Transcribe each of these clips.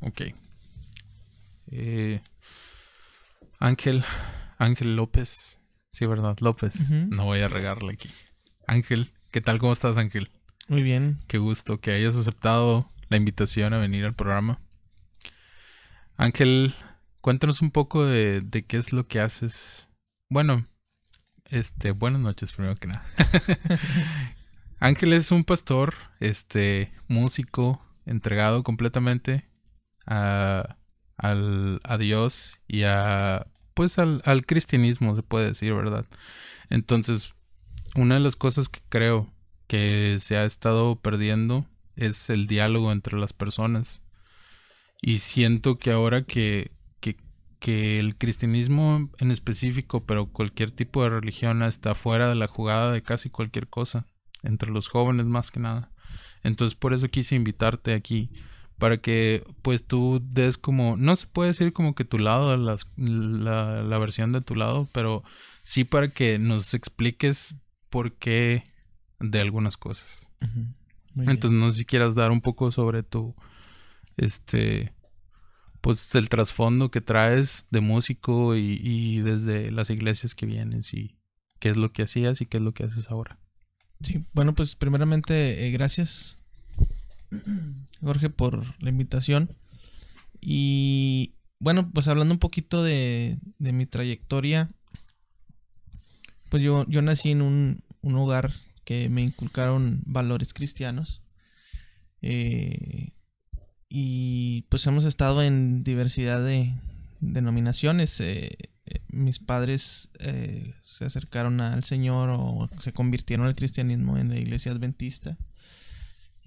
Ok. Eh, Ángel, Ángel López. Sí, ¿verdad? López. No voy a regarle aquí. Ángel, ¿qué tal? ¿Cómo estás, Ángel? Muy bien. Qué gusto que hayas aceptado la invitación a venir al programa. Ángel, cuéntanos un poco de, de qué es lo que haces. Bueno, este, buenas noches primero que nada. Ángel es un pastor, este, músico, entregado completamente a, al, a Dios y a, pues al, al cristianismo, se puede decir, ¿verdad? Entonces, una de las cosas que creo que se ha estado perdiendo es el diálogo entre las personas. Y siento que ahora que, que, que, el cristianismo en específico, pero cualquier tipo de religión está fuera de la jugada de casi cualquier cosa, entre los jóvenes más que nada. Entonces por eso quise invitarte aquí, para que pues tú des como, no se puede decir como que tu lado, la, la versión de tu lado, pero sí para que nos expliques por qué de algunas cosas. Entonces no sé si quieras dar un poco sobre tu, este, pues el trasfondo que traes de músico y, y, desde las iglesias que vienes y qué es lo que hacías y qué es lo que haces ahora. Sí, bueno, pues primeramente eh, gracias Jorge por la invitación y bueno, pues hablando un poquito de, mi trayectoria, pues yo, yo nací en un, un hogar que me inculcaron valores cristianos. Eh, y pues hemos estado en diversidad de denominaciones. Eh, eh, mis padres se acercaron al Señor o se convirtieron al cristianismo en la iglesia adventista.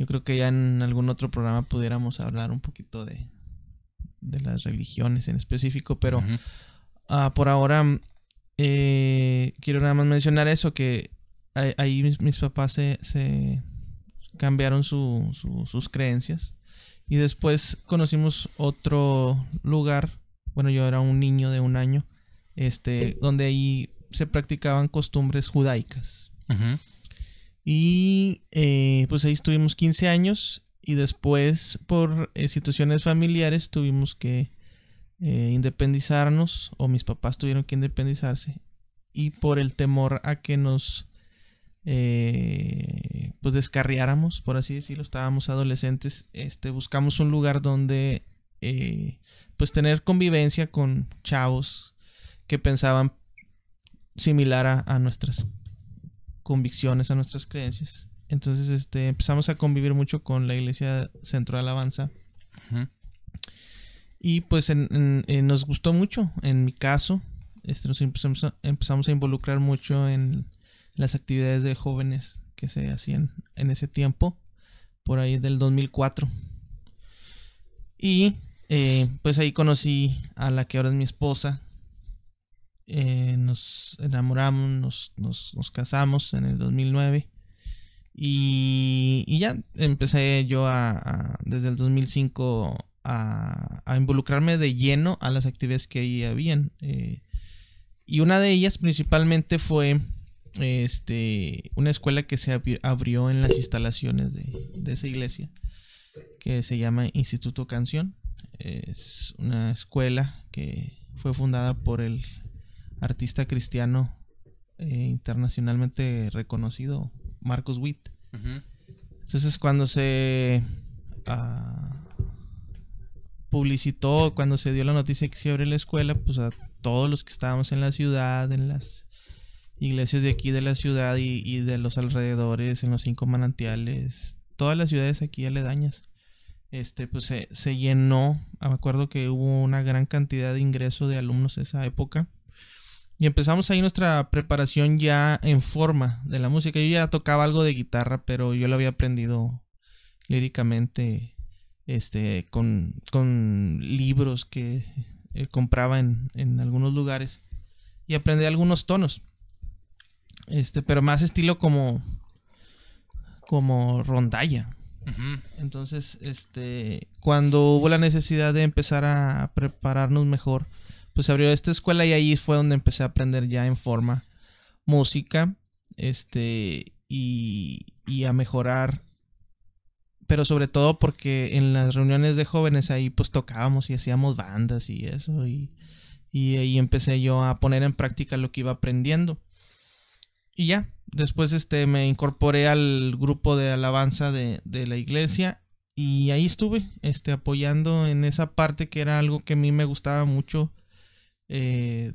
Yo creo que ya en algún otro programa pudiéramos hablar un poquito de, de las religiones en específico, pero ah, por ahora quiero nada más mencionar eso, que ahí mis, papás se, cambiaron sus creencias. Y después conocimos otro lugar, bueno, yo era un niño de un año, este, donde ahí se practicaban costumbres judaicas. Y eh, pues ahí estuvimos 15 años y después por eh, situaciones familiares tuvimos que eh, independizarnos o mis papás tuvieron que independizarse y por el temor a que nos pues descarriáramos, por así decirlo, estábamos adolescentes, este, buscamos un lugar donde pues tener convivencia con chavos que pensaban similar a, nuestras convicciones, a nuestras creencias. Entonces, este, empezamos a convivir mucho con la iglesia Centro de Alabanza. Y pues nos gustó mucho, en mi caso, este, nos empezamos a involucrar mucho en las actividades de jóvenes que se hacían en ese tiempo, por ahí del 2004. Y eh, pues ahí conocí a la que ahora es mi esposa. Eh, nos enamoramos, nos, casamos en el 2009. Y, y ya empecé yo a, desde el 2005 a, a, involucrarme de lleno a las actividades que ahí habían. Eh, y una de ellas principalmente fue este, una escuela que se abrió en las instalaciones de, esa iglesia, que se llama Instituto Canción. Es una escuela que fue fundada por el artista cristiano eh, internacionalmente reconocido, Marcos Witt. Entonces cuando se ah, publicitó, cuando se dio la noticia que se abre la escuela, pues a todos los que estábamos en la ciudad, en las iglesias de aquí de la ciudad y, de los alrededores, en los cinco manantiales, todas las ciudades aquí aledañas. Este, pues se, se llenó. Me acuerdo que hubo una gran cantidad de ingreso de alumnos esa época. Y empezamos ahí nuestra preparación ya en forma de la música. Yo ya tocaba algo de guitarra, pero yo lo había aprendido líricamente este, con, con libros que eh, compraba en, en algunos lugares. Y aprendí algunos tonos. Este, pero más estilo como. como rondalla. Entonces, este. Cuando hubo la necesidad de empezar a prepararnos mejor, pues abrió esta escuela y ahí fue donde empecé a aprender ya en forma música. Este. Y, y a mejorar pero sobre todo porque en las reuniones de jóvenes ahí pues tocábamos y hacíamos bandas y eso y, y ahí empecé yo a poner en práctica lo que iba aprendiendo. Y ya, después este me incorporé al grupo de alabanza de, de la iglesia y ahí estuve este apoyando en esa parte que era algo que a mí me gustaba mucho. Eh,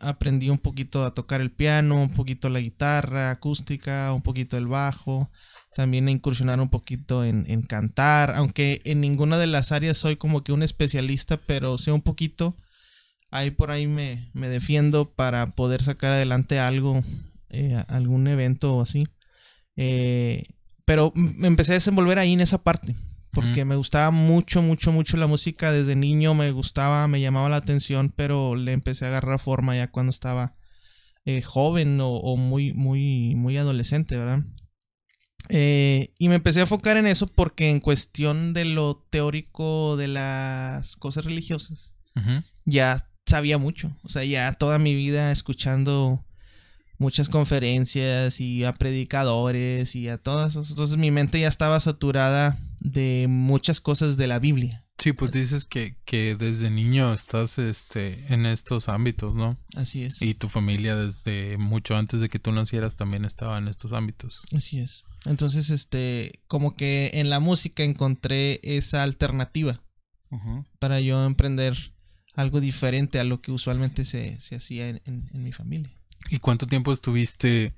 aprendí un poquito a tocar el piano, un poquito la guitarra acústica, un poquito el bajo, también a incursionar un poquito en, cantar, aunque en ninguna de las áreas soy como que un especialista, pero sé un poquito, ahí por ahí me, me defiendo para poder sacar adelante algo, eh, algún evento o así. Eh, pero me empecé a desenvolver ahí en esa parte, porque me gustaba mucho, mucho, mucho la música. Desde niño me gustaba, me llamaba la atención, pero le empecé a agarrar forma ya cuando estaba eh, joven o, o, muy, muy, muy adolescente, ¿verdad? Eh, y me empecé a enfocar en eso porque en cuestión de lo teórico de las cosas religiosas, uh -huh. ya sabía mucho. O sea, ya toda mi vida escuchando muchas conferencias y a predicadores y a todas. Entonces mi mente ya estaba saturada de muchas cosas de la Biblia. Sí, pues dices que, que desde niño estás este, en estos ámbitos, ¿no? Así es. Y tu familia desde mucho antes de que tú nacieras también estaba en estos ámbitos. Así es. Entonces, este, como que en la música encontré esa alternativa uh -huh. para yo emprender algo diferente a lo que usualmente se, se hacía en, en, en mi familia. ¿Y cuánto tiempo estuviste,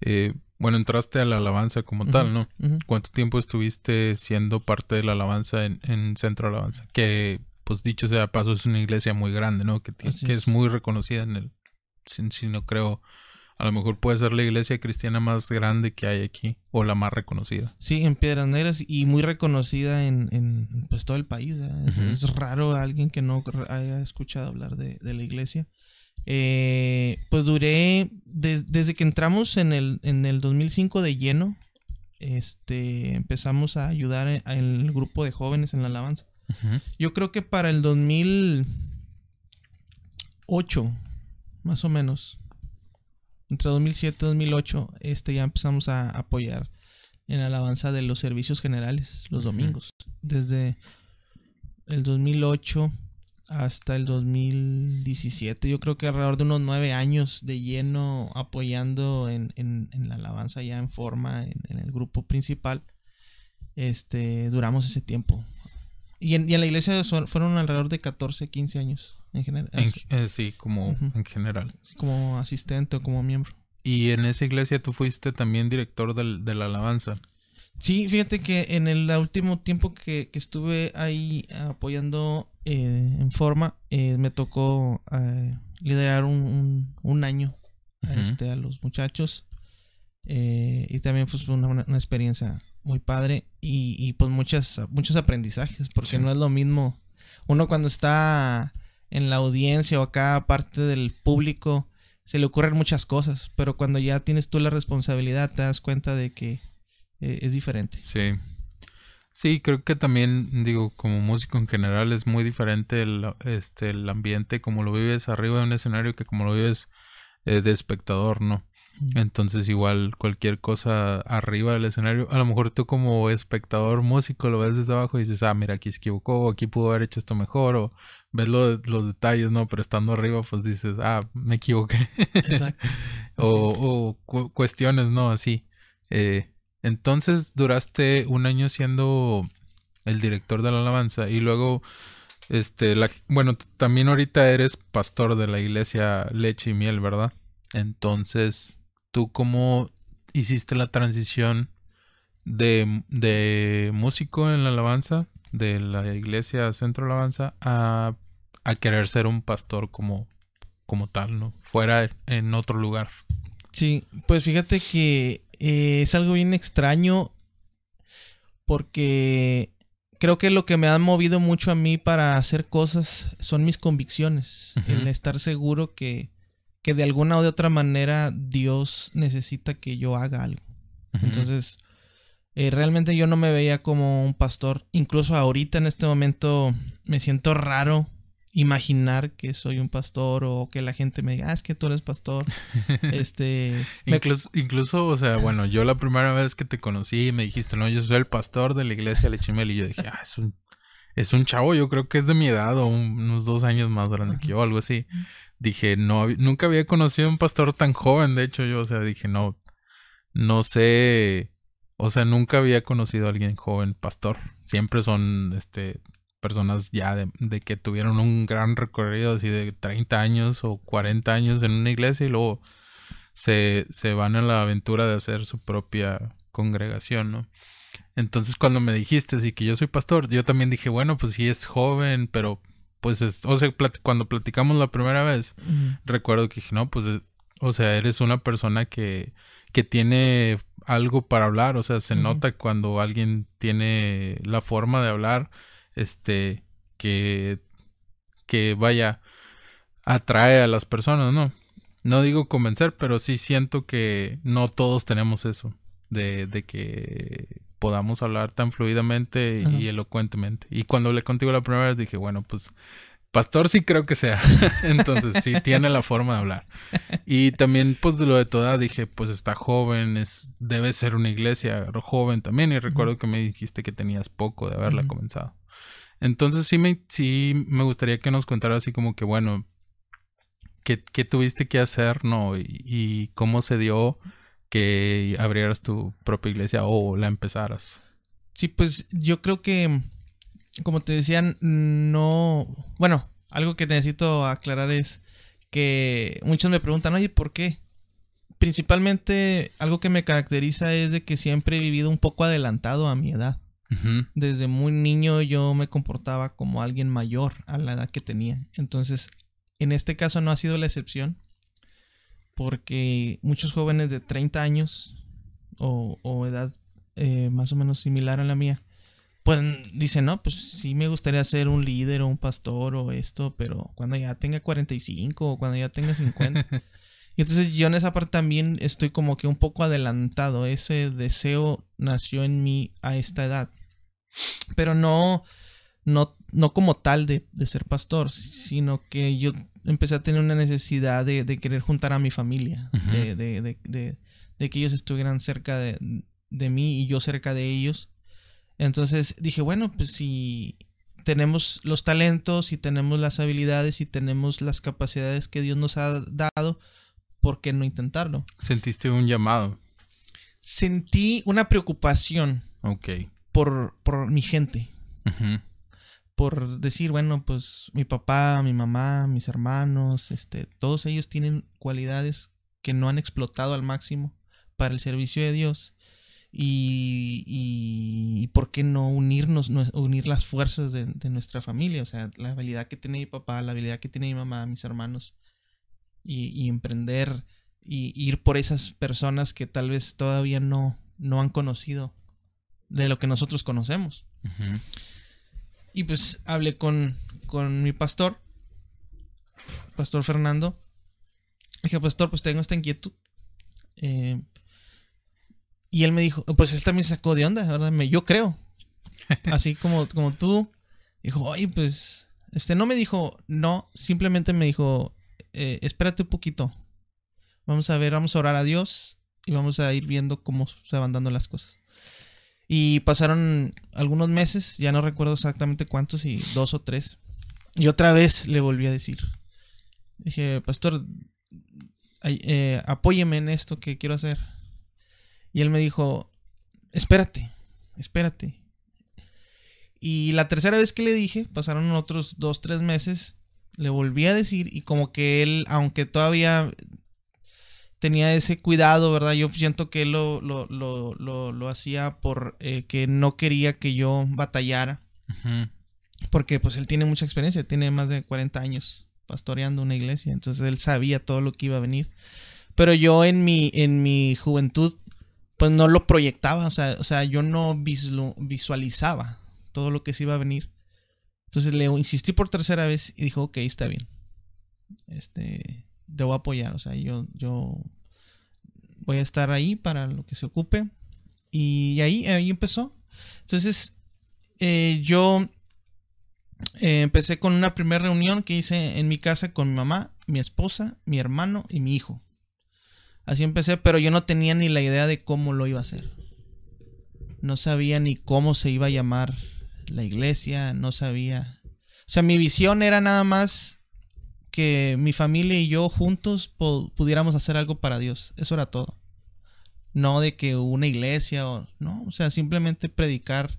eh, bueno, entraste a la alabanza como uh -huh, tal, ¿no? Uh -huh. ¿Cuánto tiempo estuviste siendo parte de la alabanza en, en Centro Alabanza? Que, pues dicho sea paso, es una iglesia muy grande, ¿no? Que, que es. es. muy reconocida en el, si, si, no creo, a lo mejor puede ser la iglesia cristiana más grande que hay aquí, o la más reconocida. Sí, en Piedras Negras y muy reconocida en, en pues todo el país, es, uh -huh. es, raro alguien que no haya escuchado hablar de, de la iglesia. Eh, pues duré de, desde que entramos en el, en el 2005 de lleno. Este empezamos a ayudar el grupo de jóvenes en la alabanza. Uh -huh. Yo creo que para el 2008, más o menos, entre 2007 y 2008, este ya empezamos a apoyar en la alabanza de los servicios generales los domingos. Uh -huh. Desde el 2008 hasta el 2017. Yo creo que alrededor de unos nueve años de lleno apoyando en, en, en la alabanza ya en forma en, en, el grupo principal. Este, duramos ese tiempo. Y en, y en la iglesia son, fueron alrededor de 14, 15 años en general. Eh, sí, como uh -huh. en general. Sí, como asistente o como miembro. Y en esa iglesia tú fuiste también director del, de la alabanza. Sí, fíjate que en el último tiempo que, que estuve ahí apoyando eh, en forma, eh, me tocó eh, liderar un, un, un año uh -huh. este, a los muchachos. Eh, y también fue una, una, experiencia muy padre y, y pues muchas, muchos aprendizajes, porque sí. no es lo mismo uno cuando está en la audiencia o acá parte del público, se le ocurren muchas cosas, pero cuando ya tienes tú la responsabilidad te das cuenta de que eh, es diferente. Sí. Sí, creo que también, digo, como músico en general es muy diferente el, este, el ambiente como lo vives arriba de un escenario que como lo vives eh, de espectador, ¿no? Entonces igual cualquier cosa arriba del escenario, a lo mejor tú como espectador músico lo ves desde abajo y dices, ah, mira, aquí se equivocó, aquí pudo haber hecho esto mejor, o ves lo, los detalles, ¿no? Pero estando arriba, pues dices, ah, me equivoqué. Exacto. o, o cu cuestiones, ¿no? Así. Eh, entonces duraste un año siendo el director de la alabanza y luego, este, la, bueno, también ahorita eres pastor de la iglesia Leche y Miel, ¿verdad? Entonces, ¿tú cómo hiciste la transición de, de músico en la alabanza, de la iglesia Centro Alabanza, a, a querer ser un pastor como, como tal, ¿no? Fuera en otro lugar. Sí, pues fíjate que eh, es algo bien extraño porque creo que lo que me ha movido mucho a mí para hacer cosas son mis convicciones, uh -huh. el estar seguro que, que de alguna o de otra manera Dios necesita que yo haga algo. Uh -huh. Entonces, eh, realmente yo no me veía como un pastor, incluso ahorita en este momento me siento raro imaginar que soy un pastor o que la gente me diga, ah, es que tú eres pastor. este. incluso, incluso, o sea, bueno, yo la primera vez que te conocí me dijiste, no, yo soy el pastor de la iglesia de Lechimel y yo dije, ah, es un, es un chavo, yo creo que es de mi edad o unos dos años más grande que yo, algo así. Dije, no, nunca había conocido a un pastor tan joven, de hecho yo, o sea, dije, no, no sé, o sea, nunca había conocido a alguien joven pastor. Siempre son, este, personas ya de, que tuvieron un gran recorrido así de 30 años o 40 años en una iglesia y luego se, se van a la aventura de hacer su propia congregación, ¿no? Entonces cuando me dijiste así que yo soy pastor, yo también dije, bueno, pues sí es joven, pero pues es, o sea, cuando platicamos la primera vez, recuerdo que dije, no, pues, o sea, eres una persona que, que tiene algo para hablar, o sea, se nota cuando alguien tiene la forma de hablar este, que, que vaya, atrae a las personas, ¿no? No digo convencer, pero sí siento que no todos tenemos eso, de, de que podamos hablar tan fluidamente y elocuentemente. Y cuando hablé contigo la primera vez dije, bueno, pues pastor sí creo que sea. Entonces sí tiene la forma de hablar. Y también pues de lo de toda dije, pues está joven, es debe ser una iglesia joven también y recuerdo que me dijiste que tenías poco de haberla comenzado. Entonces sí me, sí me gustaría que nos contara así como que, bueno, ¿qué, tuviste que hacer, no? Y, cómo se dio que abrieras tu propia iglesia o la empezaras. Sí, pues yo creo que, como te decían, no... Bueno, algo que necesito aclarar es que muchos me preguntan, oye, ¿por qué? Principalmente algo que me caracteriza es de que siempre he vivido un poco adelantado a mi edad. Desde muy niño yo me comportaba como alguien mayor a la edad que tenía. Entonces, en este caso no ha sido la excepción. Porque muchos jóvenes de 30 años o, edad eh, más o menos similar a la mía, pues dicen, no, pues sí me gustaría ser un líder o un pastor o esto, pero cuando ya tenga 45 o cuando ya tenga 50. y entonces yo en esa parte también estoy como que un poco adelantado. Ese deseo nació en mí a esta edad pero no, no, no como tal de, ser pastor, sino que yo empecé a tener una necesidad de, querer juntar a mi familia, de, de, que ellos estuvieran cerca de, mí y yo cerca de ellos. Entonces dije, bueno, pues si tenemos los talentos y tenemos las habilidades y tenemos las capacidades que Dios nos ha dado, ¿por qué no intentarlo? ¿Sentiste un llamado? Sentí una preocupación. Ok por, por mi gente. Por decir, bueno, pues mi papá, mi mamá, mis hermanos, este, todos ellos tienen cualidades que no han explotado al máximo para el servicio de Dios. Y, y, por qué no unirnos, unir las fuerzas de, nuestra familia, o sea, la habilidad que tiene mi papá, la habilidad que tiene mi mamá, mis hermanos, y, y emprender y ir por esas personas que tal vez todavía no, no han conocido de lo que nosotros conocemos. Y pues hablé con, con mi pastor, Pastor Fernando. Dije, Pastor, pues tengo esta inquietud. Eh, y él me dijo, pues él también sacó de onda, ¿verdad? yo creo. Así como, como tú. Dijo, oye, pues, este no me dijo no, simplemente me dijo, eh, espérate un poquito. Vamos a ver, vamos a orar a Dios y vamos a ir viendo cómo se van dando las cosas. Y pasaron algunos meses, ya no recuerdo exactamente cuántos, y dos o tres. Y otra vez le volví a decir. Dije, pastor, eh, apóyeme en esto que quiero hacer. Y él me dijo, espérate, espérate. Y la tercera vez que le dije, pasaron otros dos, tres meses, le volví a decir y como que él, aunque todavía tenía ese cuidado, ¿verdad? Yo siento que él lo, lo, lo, lo, hacía por eh, que no quería que yo batallara. Porque pues él tiene mucha experiencia, tiene más de 40 años pastoreando una iglesia, entonces él sabía todo lo que iba a venir. Pero yo en mi, en mi juventud, pues no lo proyectaba, o sea, o sea yo no visualizaba todo lo que se iba a venir. Entonces le insistí por tercera vez y dijo, ok, está bien. Este, te voy a apoyar, o sea, yo, yo voy a estar ahí para lo que se ocupe. Y ahí, ahí empezó. Entonces, eh, yo Eh, empecé con una primera reunión que hice en mi casa con mi mamá, mi esposa, mi hermano y mi hijo. Así empecé, pero yo no tenía ni la idea de cómo lo iba a hacer. No sabía ni cómo se iba a llamar la iglesia, no sabía. O sea, mi visión era nada más que mi familia y yo juntos pudiéramos hacer algo para Dios. Eso era todo. No de que una iglesia o no, o sea, simplemente predicar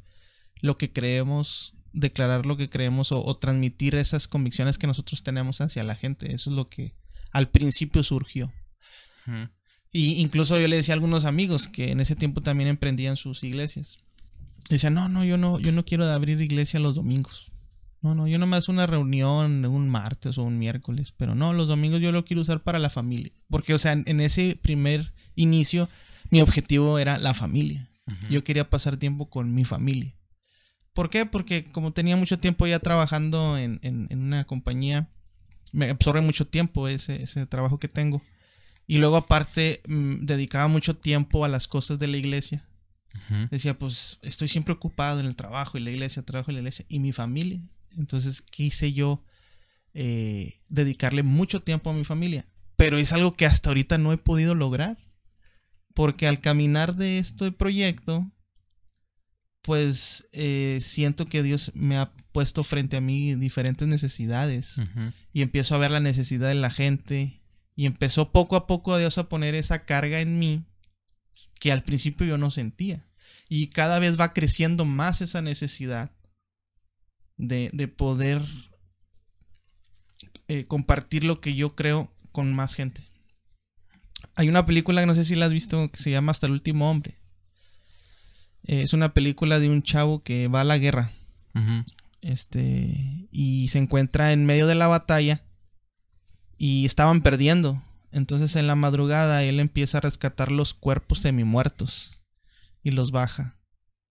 lo que creemos, declarar lo que creemos o, transmitir esas convicciones que nosotros tenemos hacia la gente. Eso es lo que al principio surgió. Y incluso yo le decía a algunos amigos que en ese tiempo también emprendían sus iglesias. Decían, no, no, yo no, yo no quiero abrir iglesia los domingos. No, no, yo nomás una reunión un martes o un miércoles, pero no, los domingos yo lo quiero usar para la familia. Porque, o sea, en ese primer inicio, mi objetivo era la familia. Yo quería pasar tiempo con mi familia. ¿Por qué? Porque como tenía mucho tiempo ya trabajando en, una compañía, me absorbe mucho tiempo ese, ese trabajo que tengo. Y luego aparte mm, dedicaba mucho tiempo a las cosas de la iglesia. Decía, pues estoy siempre ocupado en el trabajo y la iglesia, trabajo en la iglesia y mi familia. Entonces quise yo eh, dedicarle mucho tiempo a mi familia. Pero es algo que hasta ahorita no he podido lograr. Porque al caminar de este proyecto, pues eh, siento que Dios me ha puesto frente a mí diferentes necesidades. Y empiezo a ver la necesidad de la gente. Y empezó poco a poco a Dios a poner esa carga en mí que al principio yo no sentía. Y cada vez va creciendo más esa necesidad de, poder eh, compartir lo que yo creo con más gente. Hay una película que no sé si la has visto que se llama Hasta el último hombre. Eh, es una película de un chavo que va a la guerra. Este. Y se encuentra en medio de la batalla. Y estaban perdiendo. Entonces en la madrugada él empieza a rescatar los cuerpos semi-muertos. Y los baja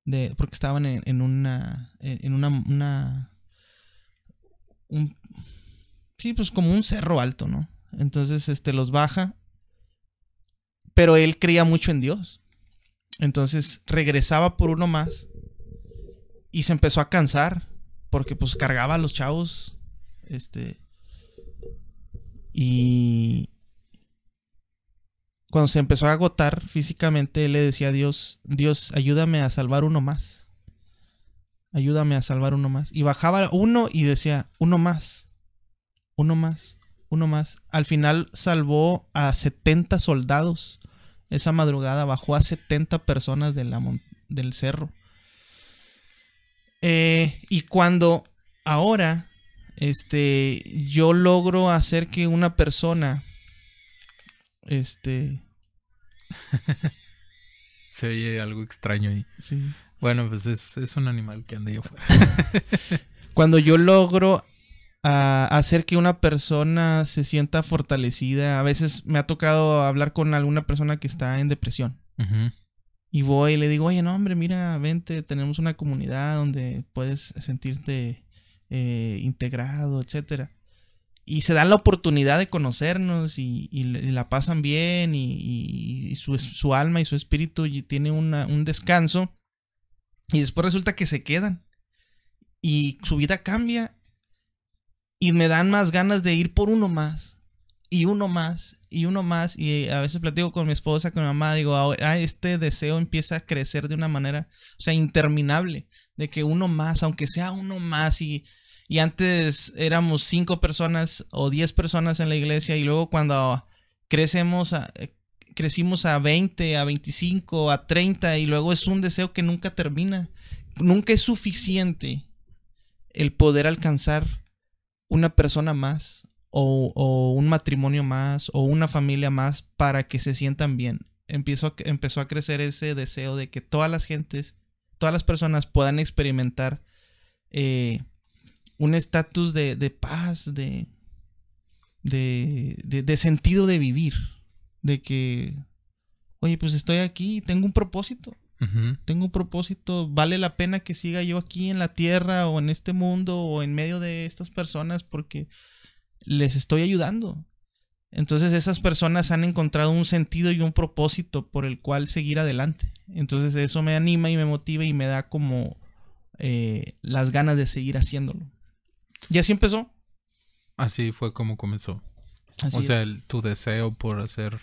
de porque estaban en, una en una, una un, sí pues como un cerro alto no entonces este los baja pero él creía mucho en Dios. Entonces regresaba por uno más y se empezó a cansar porque pues cargaba a los chavos este y cuando se empezó a agotar físicamente, él le decía a Dios, Dios, ayúdame a salvar uno más. Ayúdame a salvar uno más. Y bajaba uno y decía, uno más, uno más, uno más. Al final salvó a 70 soldados. Esa madrugada bajó a 70 personas del cerro. Eh, y cuando ahora este, yo logro hacer que una persona este. Se oye algo extraño ahí. Sí. Bueno, pues es, un animal que anda ahí afuera. Cuando yo logro ah, hacer que una persona se sienta fortalecida, a veces me ha tocado hablar con alguna persona que está en depresión. Y voy y le digo, oye, no, hombre, mira, vente, tenemos una comunidad donde puedes sentirte eh, integrado, etcétera y se dan la oportunidad de conocernos y, la pasan bien y, su, alma y su espíritu tiene un descanso y después resulta que se quedan. Y su vida cambia y me dan más ganas de ir por uno más y uno más y uno más. Y a veces platico con mi esposa, con mi mamá, digo, ahora este deseo empieza a crecer de una manera, o sea, interminable, de que uno más, aunque sea uno más y y antes éramos cinco personas o diez personas en la iglesia y luego cuando crecemos a, crecimos a 20, a 25, a 30 y luego es un deseo que nunca termina. Nunca es suficiente el poder alcanzar una persona más o, un matrimonio más o una familia más para que se sientan bien. Empezó, empezó a crecer ese deseo de que todas las gentes, todas las personas puedan experimentar eh, un estatus de, paz, de, de, sentido de vivir. De que, oye, pues estoy aquí, tengo un propósito. Tengo un propósito, vale la pena que siga yo aquí en la tierra o en este mundo o en medio de estas personas porque les estoy ayudando. Entonces esas personas han encontrado un sentido y un propósito por el cual seguir adelante. Entonces eso me anima y me motiva y me da como eh, las ganas de seguir haciéndolo. Y así empezó. Así fue como comenzó. Así o sea, el- tu deseo por hacer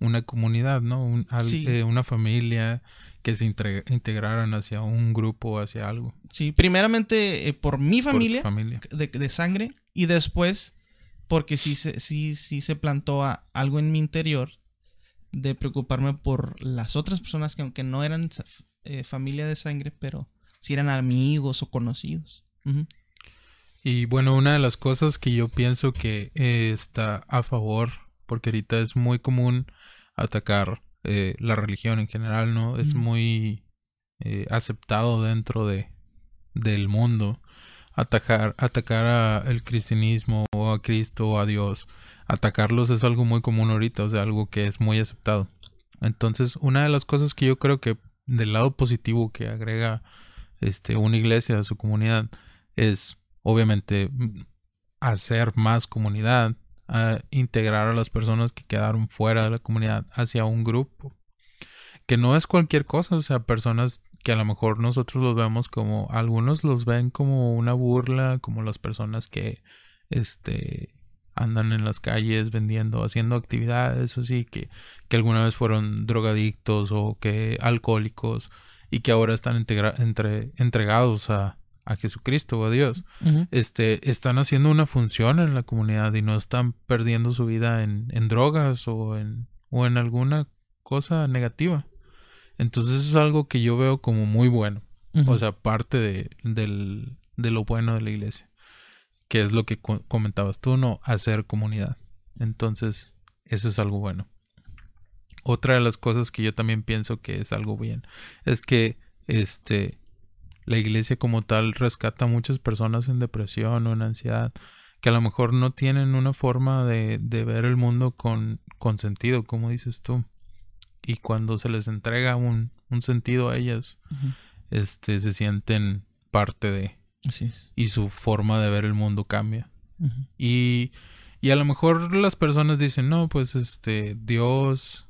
una comunidad, ¿no? Un- al- Sí. eh, una familia que se intre- integraran hacia un grupo, hacia algo. Sí, primeramente eh, por mi por familia, familia. de, de sangre, y después porque sí se, sí, sí se plantó a- algo en mi interior de preocuparme por las otras personas que aunque no eran eh, familia de sangre, pero sí eran amigos o conocidos. Y bueno, una de las cosas que yo pienso que eh, está a favor, porque ahorita es muy común atacar eh, la religión en general, ¿no? Es muy eh, aceptado dentro de del mundo atacar atacar a el cristianismo o a Cristo o a Dios. Atacarlos es algo muy común ahorita, o sea, algo que es muy aceptado. Entonces, una de las cosas que yo creo que del lado positivo que agrega este una iglesia a su comunidad es obviamente mm, hacer más comunidad, a integrar a las personas que quedaron fuera de la comunidad hacia un grupo. Que no es cualquier cosa, o sea, personas que a lo mejor nosotros los vemos como, algunos los ven como una burla, como las personas que, este, andan en las calles vendiendo, haciendo actividades, o sí, que, que alguna vez fueron drogadictos o que alcohólicos y que ahora están entre, entregados a, a Jesucristo o a Dios este, están haciendo una función en la comunidad y no están perdiendo su vida en, en drogas o en, o en alguna cosa negativa. Entonces eso es algo que yo veo como muy bueno. O sea, parte de, del, de lo bueno de la iglesia. Que es lo que co- comentabas tú, ¿no? Hacer comunidad. Entonces, eso es algo bueno. Otra de las cosas que yo también pienso que es algo bien es que este la iglesia como tal rescata a muchas personas en depresión o en ansiedad que a lo mejor no tienen una forma de, de ver el mundo con, con sentido, como dices tú. Y cuando se les entrega un, un sentido a ellas, este, se sienten parte de, Así es. y su forma de ver el mundo cambia. Y, y a lo mejor las personas dicen, no, pues este, Dios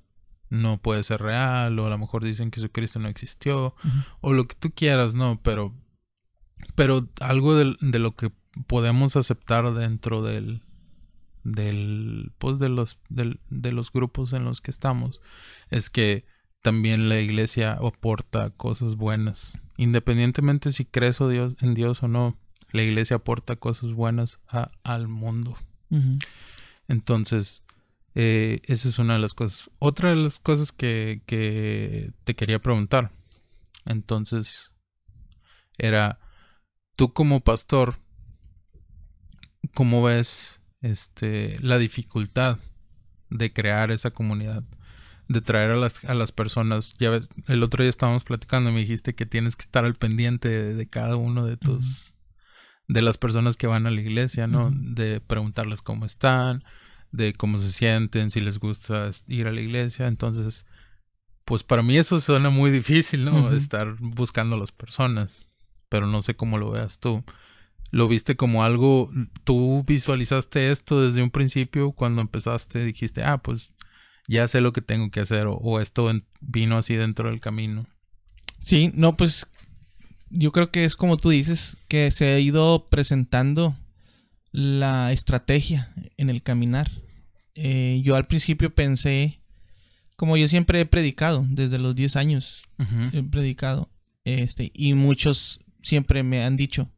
no puede ser real, o a lo mejor dicen que Jesucristo no existió, o lo que tú quieras, no, pero, pero algo del- de, lo que podemos aceptar dentro del, del, pues de los, del- de los grupos en los que estamos, es que también la iglesia aporta cosas buenas, independientemente si crees o Dios, en Dios o no, la iglesia aporta cosas buenas a- al mundo. Entonces, eh, esa es una de las cosas. Otra de las cosas que, que te quería preguntar. Entonces, era, tú como pastor, ¿cómo ves este, la dificultad de crear esa comunidad? De traer a las, a las personas. Ya ves, el otro día estábamos platicando y me dijiste que tienes que estar al pendiente de, de cada uno de tus... De las personas que van a la iglesia, ¿no? De preguntarles cómo están, de cómo se sienten, si les gusta ir a la iglesia. Entonces, pues para mí eso suena muy difícil, ¿no? Estar buscando a las personas. Pero no sé cómo lo veas tú. ¿Lo viste como algo, tú visualizaste esto desde un principio cuando empezaste, dijiste, ah, pues ya sé lo que tengo que hacer o, o esto en- vino así dentro del camino? Sí, no, pues yo creo que es como tú dices, que se ha ido presentando la estrategia en el caminar. Eh, yo al principio pensé, como yo siempre he predicado, desde los 10 años he predicado, este, y muchos siempre me han dicho,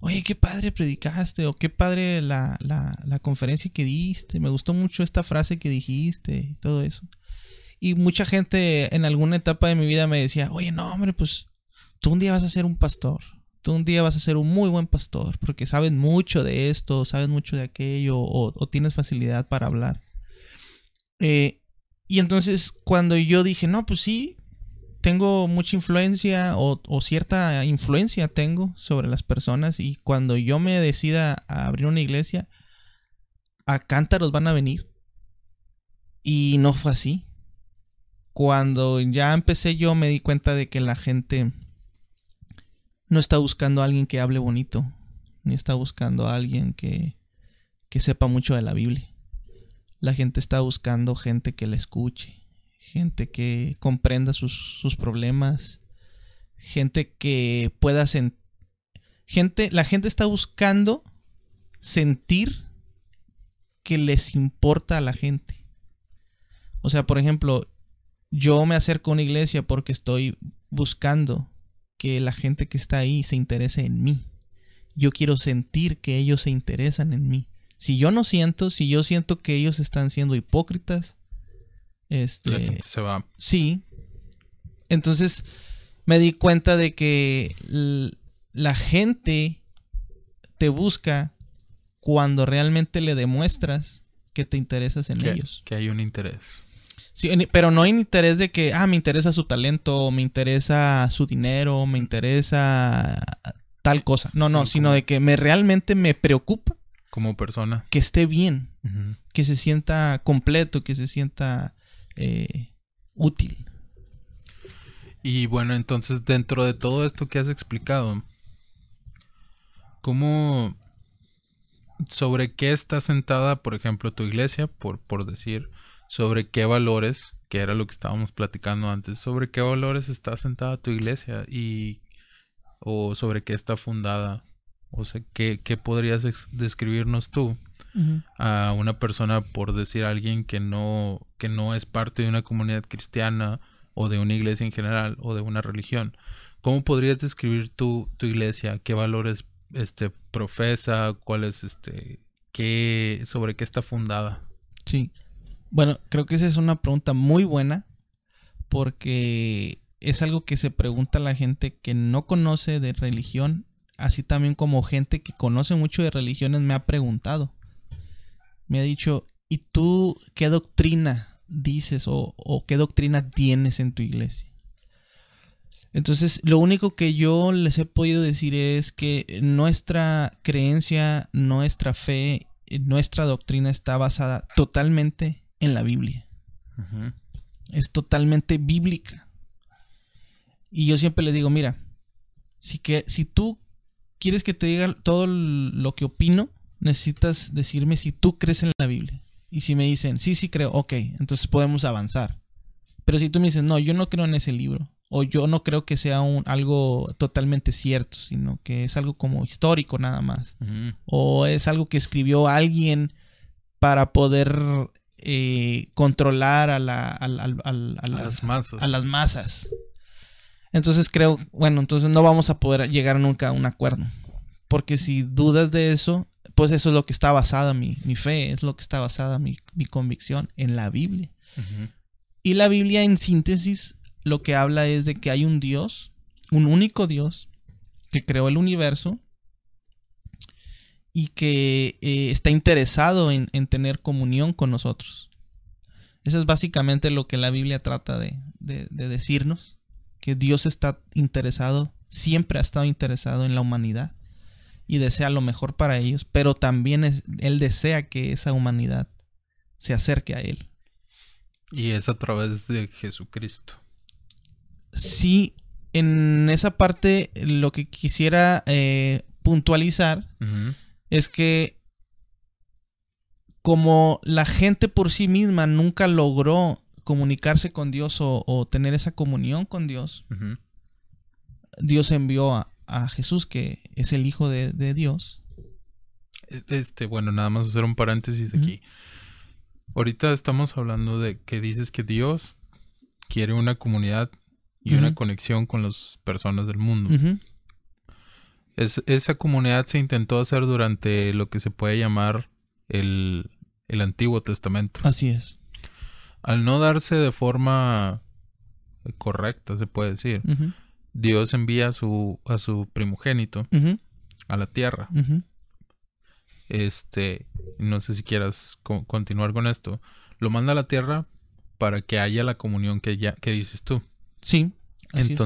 oye, qué padre predicaste, o qué padre la, la, la conferencia que diste, me gustó mucho esta frase que dijiste, y todo eso. Y mucha gente en alguna etapa de mi vida me decía, oye, no, hombre, pues tú un día vas a ser un pastor, tú un día vas a ser un muy buen pastor, porque sabes mucho de esto, sabes mucho de aquello, o, tienes facilidad para hablar. Eh, y entonces cuando yo dije, no, pues sí, tengo mucha influencia o, o cierta influencia tengo sobre las personas y cuando yo me decida a abrir una iglesia, a cántaros van a venir. Y no fue así. Cuando ya empecé yo me di cuenta de que la gente no está buscando a alguien que hable bonito, ni está buscando a alguien que, que sepa mucho de la Biblia. La gente está buscando gente que la escuche, gente que comprenda sus, sus problemas, gente que pueda sen- gente, la gente está buscando sentir que les importa a la gente. O sea, por ejemplo, yo me acerco a una iglesia porque estoy buscando que la gente que está ahí se interese en mí. Yo quiero sentir que ellos se interesan en mí. Si yo no siento, si yo siento que ellos están siendo hipócritas, este, La gente se va. Sí. Entonces me di cuenta de que la gente te busca cuando realmente le demuestras que te interesas en que, ellos. que hay un interés. Sí, pero no hay interés de que, ah, me interesa su talento, me interesa su dinero, me interesa tal cosa. No, no, Sí, sino como- de que me realmente me preocupa Como persona. que esté bien, que se sienta completo, que se sienta eh, útil. Y bueno, entonces dentro de todo esto que has explicado, ¿cómo, sobre qué está sentada, por ejemplo, tu iglesia, por, por decir, sobre qué valores, que era lo que estábamos platicando antes, sobre qué valores está sentada tu iglesia y, o sobre qué está fundada? O sea, ¿qué, qué podrías describirnos tú a una persona, por decir alguien que no, que no es parte de una comunidad cristiana o de una iglesia en general o de una religión? ¿Cómo podrías describir tu, tu iglesia? ¿Qué valores este, profesa? ¿Cuál es este, qué, sobre qué está fundada? Sí. Bueno, creo que esa es una pregunta muy buena porque es algo que se pregunta a la gente que no conoce de religión, así también como gente que conoce mucho de religiones me ha preguntado. Me ha dicho, ¿y tú qué doctrina dices o, o qué doctrina tienes en tu iglesia? Entonces, lo único que yo les he podido decir es que nuestra creencia, nuestra fe, nuestra doctrina está basada totalmente en la Biblia. Es totalmente bíblica. Y yo siempre les digo, mira, si, que, si tú quieres que te diga todo lo que opino, necesitas decirme si tú crees en la Biblia. Y si me dicen, sí, sí creo, ok, entonces podemos avanzar. Pero si tú me dices, no, yo no creo en ese libro, o yo no creo que sea un, algo totalmente cierto, sino que es algo como histórico nada más, o es algo que escribió alguien para poder eh, controlar a, la, las masas. a las masas. Entonces creo, bueno, entonces no vamos a poder llegar nunca a un acuerdo. Porque si dudas de eso, pues eso es lo que está basada mi, mi fe, es lo que está basada mi, mi convicción en la Biblia. Y la Biblia en síntesis lo que habla es de que hay un Dios, un único Dios, que creó el universo y que eh, está interesado en, en tener comunión con nosotros. Eso es básicamente lo que la Biblia trata de, de- de decirnos, que Dios está interesado, siempre ha estado interesado en la humanidad y desea lo mejor para ellos, pero también es- Él desea que esa humanidad se acerque a Él. Y es a través de Jesucristo. sí, en esa parte lo que quisiera eh, puntualizar. Es que como la gente por sí misma nunca logró comunicarse con Dios o, o tener esa comunión con Dios. Dios envió a, a Jesús, que es el Hijo de, de Dios. Este, bueno, nada más hacer un paréntesis aquí. Ahorita estamos hablando de que dices que Dios quiere una comunidad y una conexión con las personas del mundo. Es- esa comunidad se intentó hacer durante lo que se puede llamar el, el Antiguo Testamento. Así es. Al no darse de forma correcta, se puede decir, Dios envía a su, a su primogénito a la tierra. Este, no sé si quieras co- continuar con esto. Lo manda a la tierra para que haya la comunión que ya que dices tú. Sí. así es.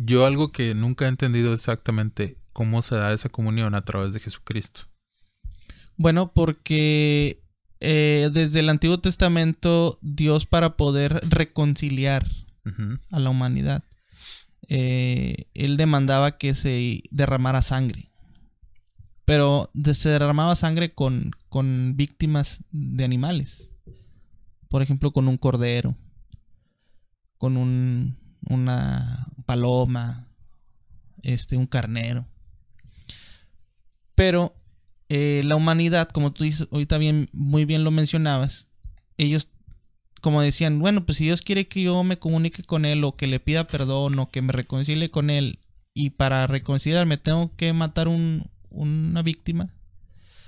Yo algo que nunca he entendido exactamente cómo se da esa comunión a través de Jesucristo. Bueno, porque eh, desde el Antiguo Testamento Dios para poder reconciliar a la humanidad, eh, él demandaba que se derramara sangre. Pero se derramaba sangre con, con víctimas de animales. Por ejemplo, con un cordero, con un, una paloma, este, un carnero. Pero eh, la humanidad, como tú dices, ahorita bien, muy bien lo mencionabas, ellos como decían, bueno, pues si Dios quiere que yo me comunique con Él o que le pida perdón o que me reconcilie con Él y para reconciliarme tengo que matar un, una víctima.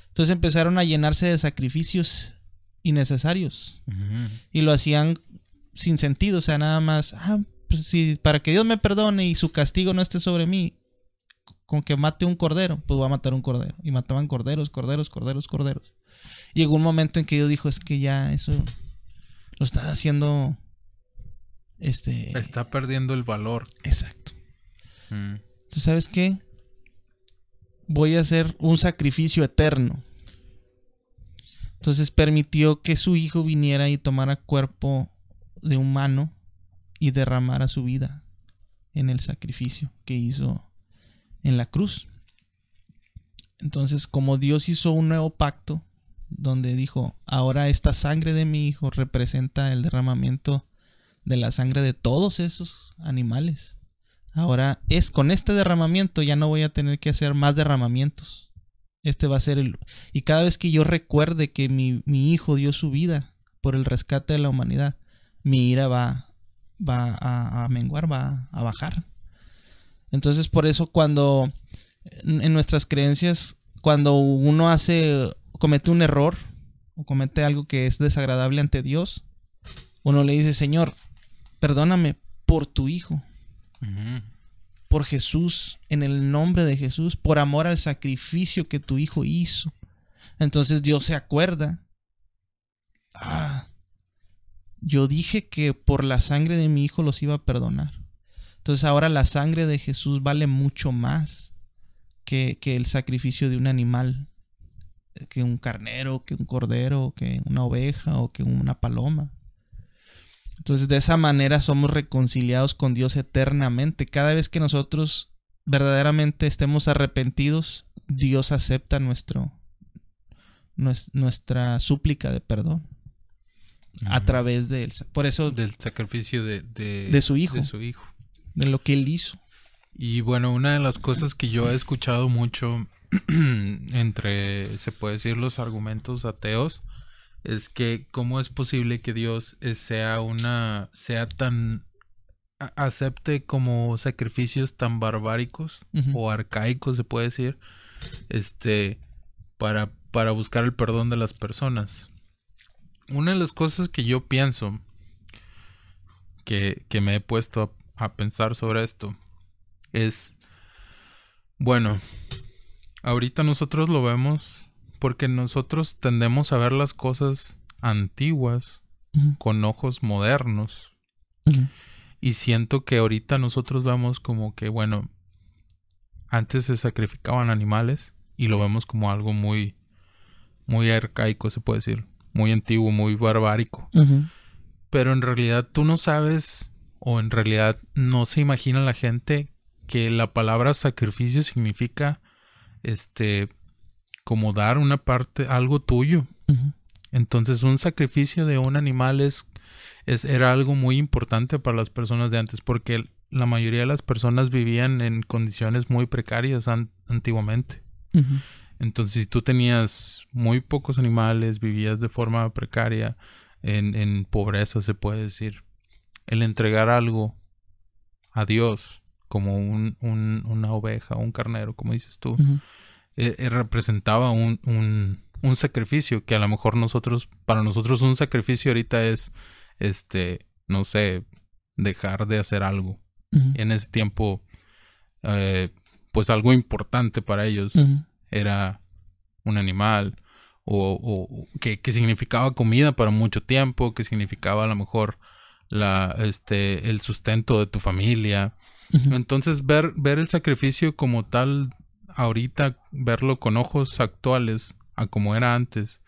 Entonces empezaron a llenarse de sacrificios innecesarios y lo hacían sin sentido, o sea, nada más, ah, pues si para que Dios me perdone y su castigo no esté sobre mí, con que mate un cordero, pues voy a matar un cordero. Y mataban corderos, corderos, corderos, corderos. Y llegó un momento en que Dios dijo, es que ya eso lo está haciendo... Este... Está perdiendo el valor. Exacto. Mm. Entonces, ¿sabes qué? Voy a hacer un sacrificio eterno. Entonces permitió que su hijo viniera y tomara cuerpo de humano y derramara su vida en el sacrificio que hizo en la cruz. Entonces, como Dios hizo un nuevo pacto, donde dijo, ahora esta sangre de mi hijo representa el derramamiento de la sangre de todos esos animales. Ahora es con este derramamiento ya no voy a tener que hacer más derramamientos. Este va a ser el... Y cada vez que yo recuerde que mi, mi hijo dio su vida por el rescate de la humanidad, mi ira va, va a, a menguar, va a bajar. Entonces por eso cuando en nuestras creencias, cuando uno hace, comete un error o comete algo que es desagradable ante Dios, uno le dice, Señor, perdóname por tu Hijo, por Jesús, en el nombre de Jesús, por amor al sacrificio que tu Hijo hizo. Entonces Dios se acuerda. Ah, yo dije que por la sangre de mi Hijo los iba a perdonar. Entonces ahora la sangre de Jesús vale mucho más que, el sacrificio de un animal, que un carnero, que un cordero, que una oveja o que una paloma. Entonces de esa manera somos reconciliados con Dios eternamente. Cada vez que nosotros verdaderamente estemos arrepentidos, Dios acepta nuestro, nuestra súplica de perdón a través de él. Por eso del sacrificio de, de, su hijo. De su hijo de lo que él hizo. Y bueno, una de las cosas que yo he escuchado mucho entre, se puede decir, los argumentos ateos, es que cómo es posible que Dios sea una, sea tan, acepte como sacrificios tan barbáricos o arcaicos, se puede decir, este, para, para buscar el perdón de las personas. Una de las cosas que yo pienso, que, que me he puesto a a pensar sobre esto es, bueno, ahorita nosotros lo vemos porque nosotros tendemos a ver las cosas antiguas con ojos modernos. Y siento que ahorita nosotros vemos como que, bueno, antes se sacrificaban animales y lo vemos como algo muy, muy arcaico, se puede decir, muy antiguo, muy barbárico. Pero en realidad tú no sabes o en realidad no se imagina la gente que la palabra sacrificio significa este como dar una parte algo tuyo. Entonces un sacrificio de un animal es, era algo muy importante para las personas de antes porque la mayoría de las personas vivían en condiciones muy precarias antiguamente entonces si tú tenías muy pocos animales vivías de forma precaria en, en pobreza se puede decir el entregar algo a Dios, como un, una oveja, un carnero, como dices tú, eh, eh, representaba un, un, sacrificio que a lo mejor nosotros, para nosotros un sacrificio ahorita es, este, no sé, dejar de hacer algo. En ese tiempo, eh, pues algo importante para ellos era un animal o, o que, que, significaba comida para mucho tiempo, que significaba a lo mejor la, este, el sustento de tu familia. Entonces, ver, ver el sacrificio como tal, ahorita, verlo con ojos actuales a como era antes,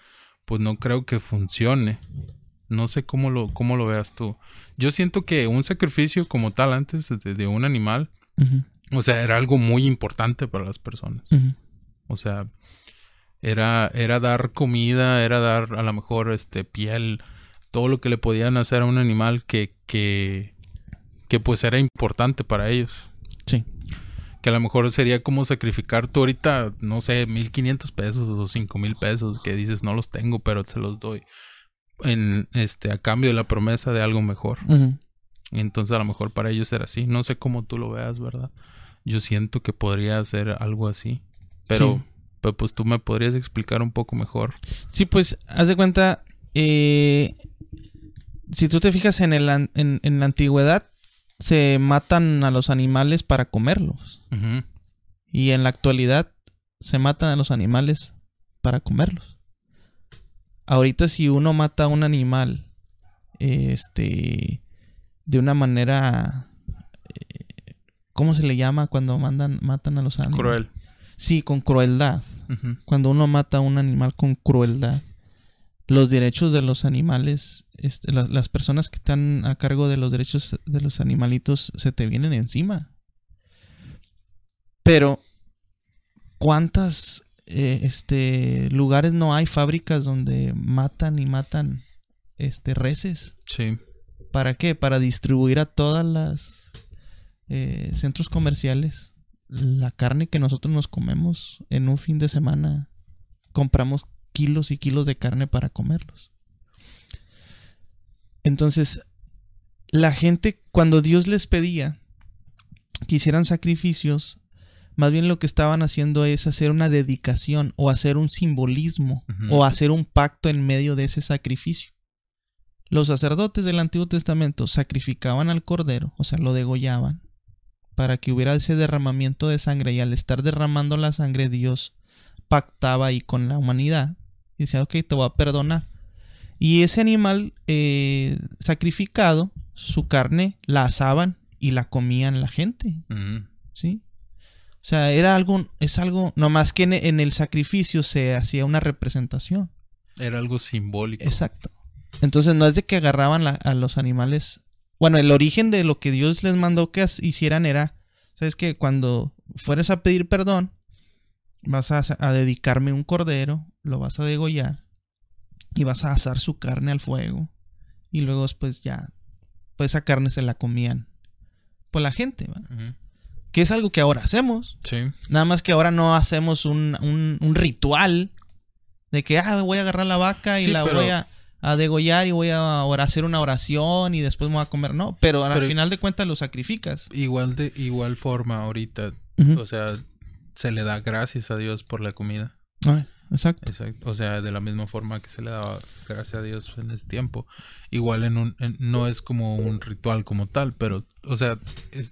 pues no creo que funcione. No sé cómo lo, cómo lo veas tú. Yo siento que un sacrificio como tal antes de, un animal, o sea, era algo muy importante para las personas. O sea, era, era dar comida, era dar a lo mejor este piel, todo lo que le podían hacer a un animal que, que, que pues era importante para ellos. Sí. Que a lo mejor sería como sacrificar tú ahorita, no sé, 1500 pesos o cinco mil pesos que dices no los tengo, pero se los doy. En este, a cambio de la promesa de algo mejor. Entonces a lo mejor para ellos era así. No sé cómo tú lo veas, ¿verdad? Yo siento que podría ser algo así. Pero, pero pues tú me podrías explicar un poco mejor. Sí, pues haz de cuenta, eh, si tú te fijas en, el, en, en la antigüedad, se matan a los animales para comerlos. Y en la actualidad se matan a los animales para comerlos. Ahorita si uno mata a un animal este de una manera eh, ¿cómo se le llama cuando mandan matan a los animales? Cruel. Sí, con crueldad. Cuando uno mata a un animal con crueldad los derechos de los animales, este, las, personas que están a cargo de los derechos de los animalitos se te vienen encima. Pero, ¿cuántas eh, este, lugares no hay fábricas donde matan y matan este, reses? Sí. ¿Para qué? Para distribuir a todas las eh, centros comerciales la carne que nosotros nos comemos en un fin de semana. Compramos kilos y kilos de carne para comerlos. Entonces, la gente, cuando Dios les pedía que hicieran sacrificios, más bien lo que estaban haciendo es hacer una dedicación o hacer un simbolismo o hacer un pacto en medio de ese sacrificio. Los sacerdotes del Antiguo Testamento sacrificaban al cordero, o sea, lo degollaban, para que hubiera ese derramamiento de sangre y al estar derramando la sangre Dios pactaba ahí con la humanidad y decía, ok, te voy a perdonar. Y ese animal eh, sacrificado, su carne, la asaban y la comían la gente. ¿Sí? O sea, era algo, es algo, más que en, el sacrificio se hacía una representación. Era algo simbólico. Exacto. Entonces no es de que agarraban a los animales. Bueno, el origen de lo que Dios les mandó que hicieran era, ¿sabes que Cuando fueres a pedir perdón, vas a dedicarme un cordero lo vas a degollar y vas a asar su carne al fuego y luego después ya pues esa carne se la comían pues la gente que es algo que ahora hacemos. Sí. nada más que ahora no hacemos un, un, ritual de que ah voy a agarrar la vaca y la voy a, degollar y voy a ahora hacer una oración y después me voy a comer no pero, al final de cuentas lo sacrificas igual de igual forma ahorita o sea se le da gracias a Dios por la comida Exacto. O sea, de la misma forma que se le daba gracias a Dios en ese tiempo. Igual en un, no es como un ritual como tal, pero, o sea,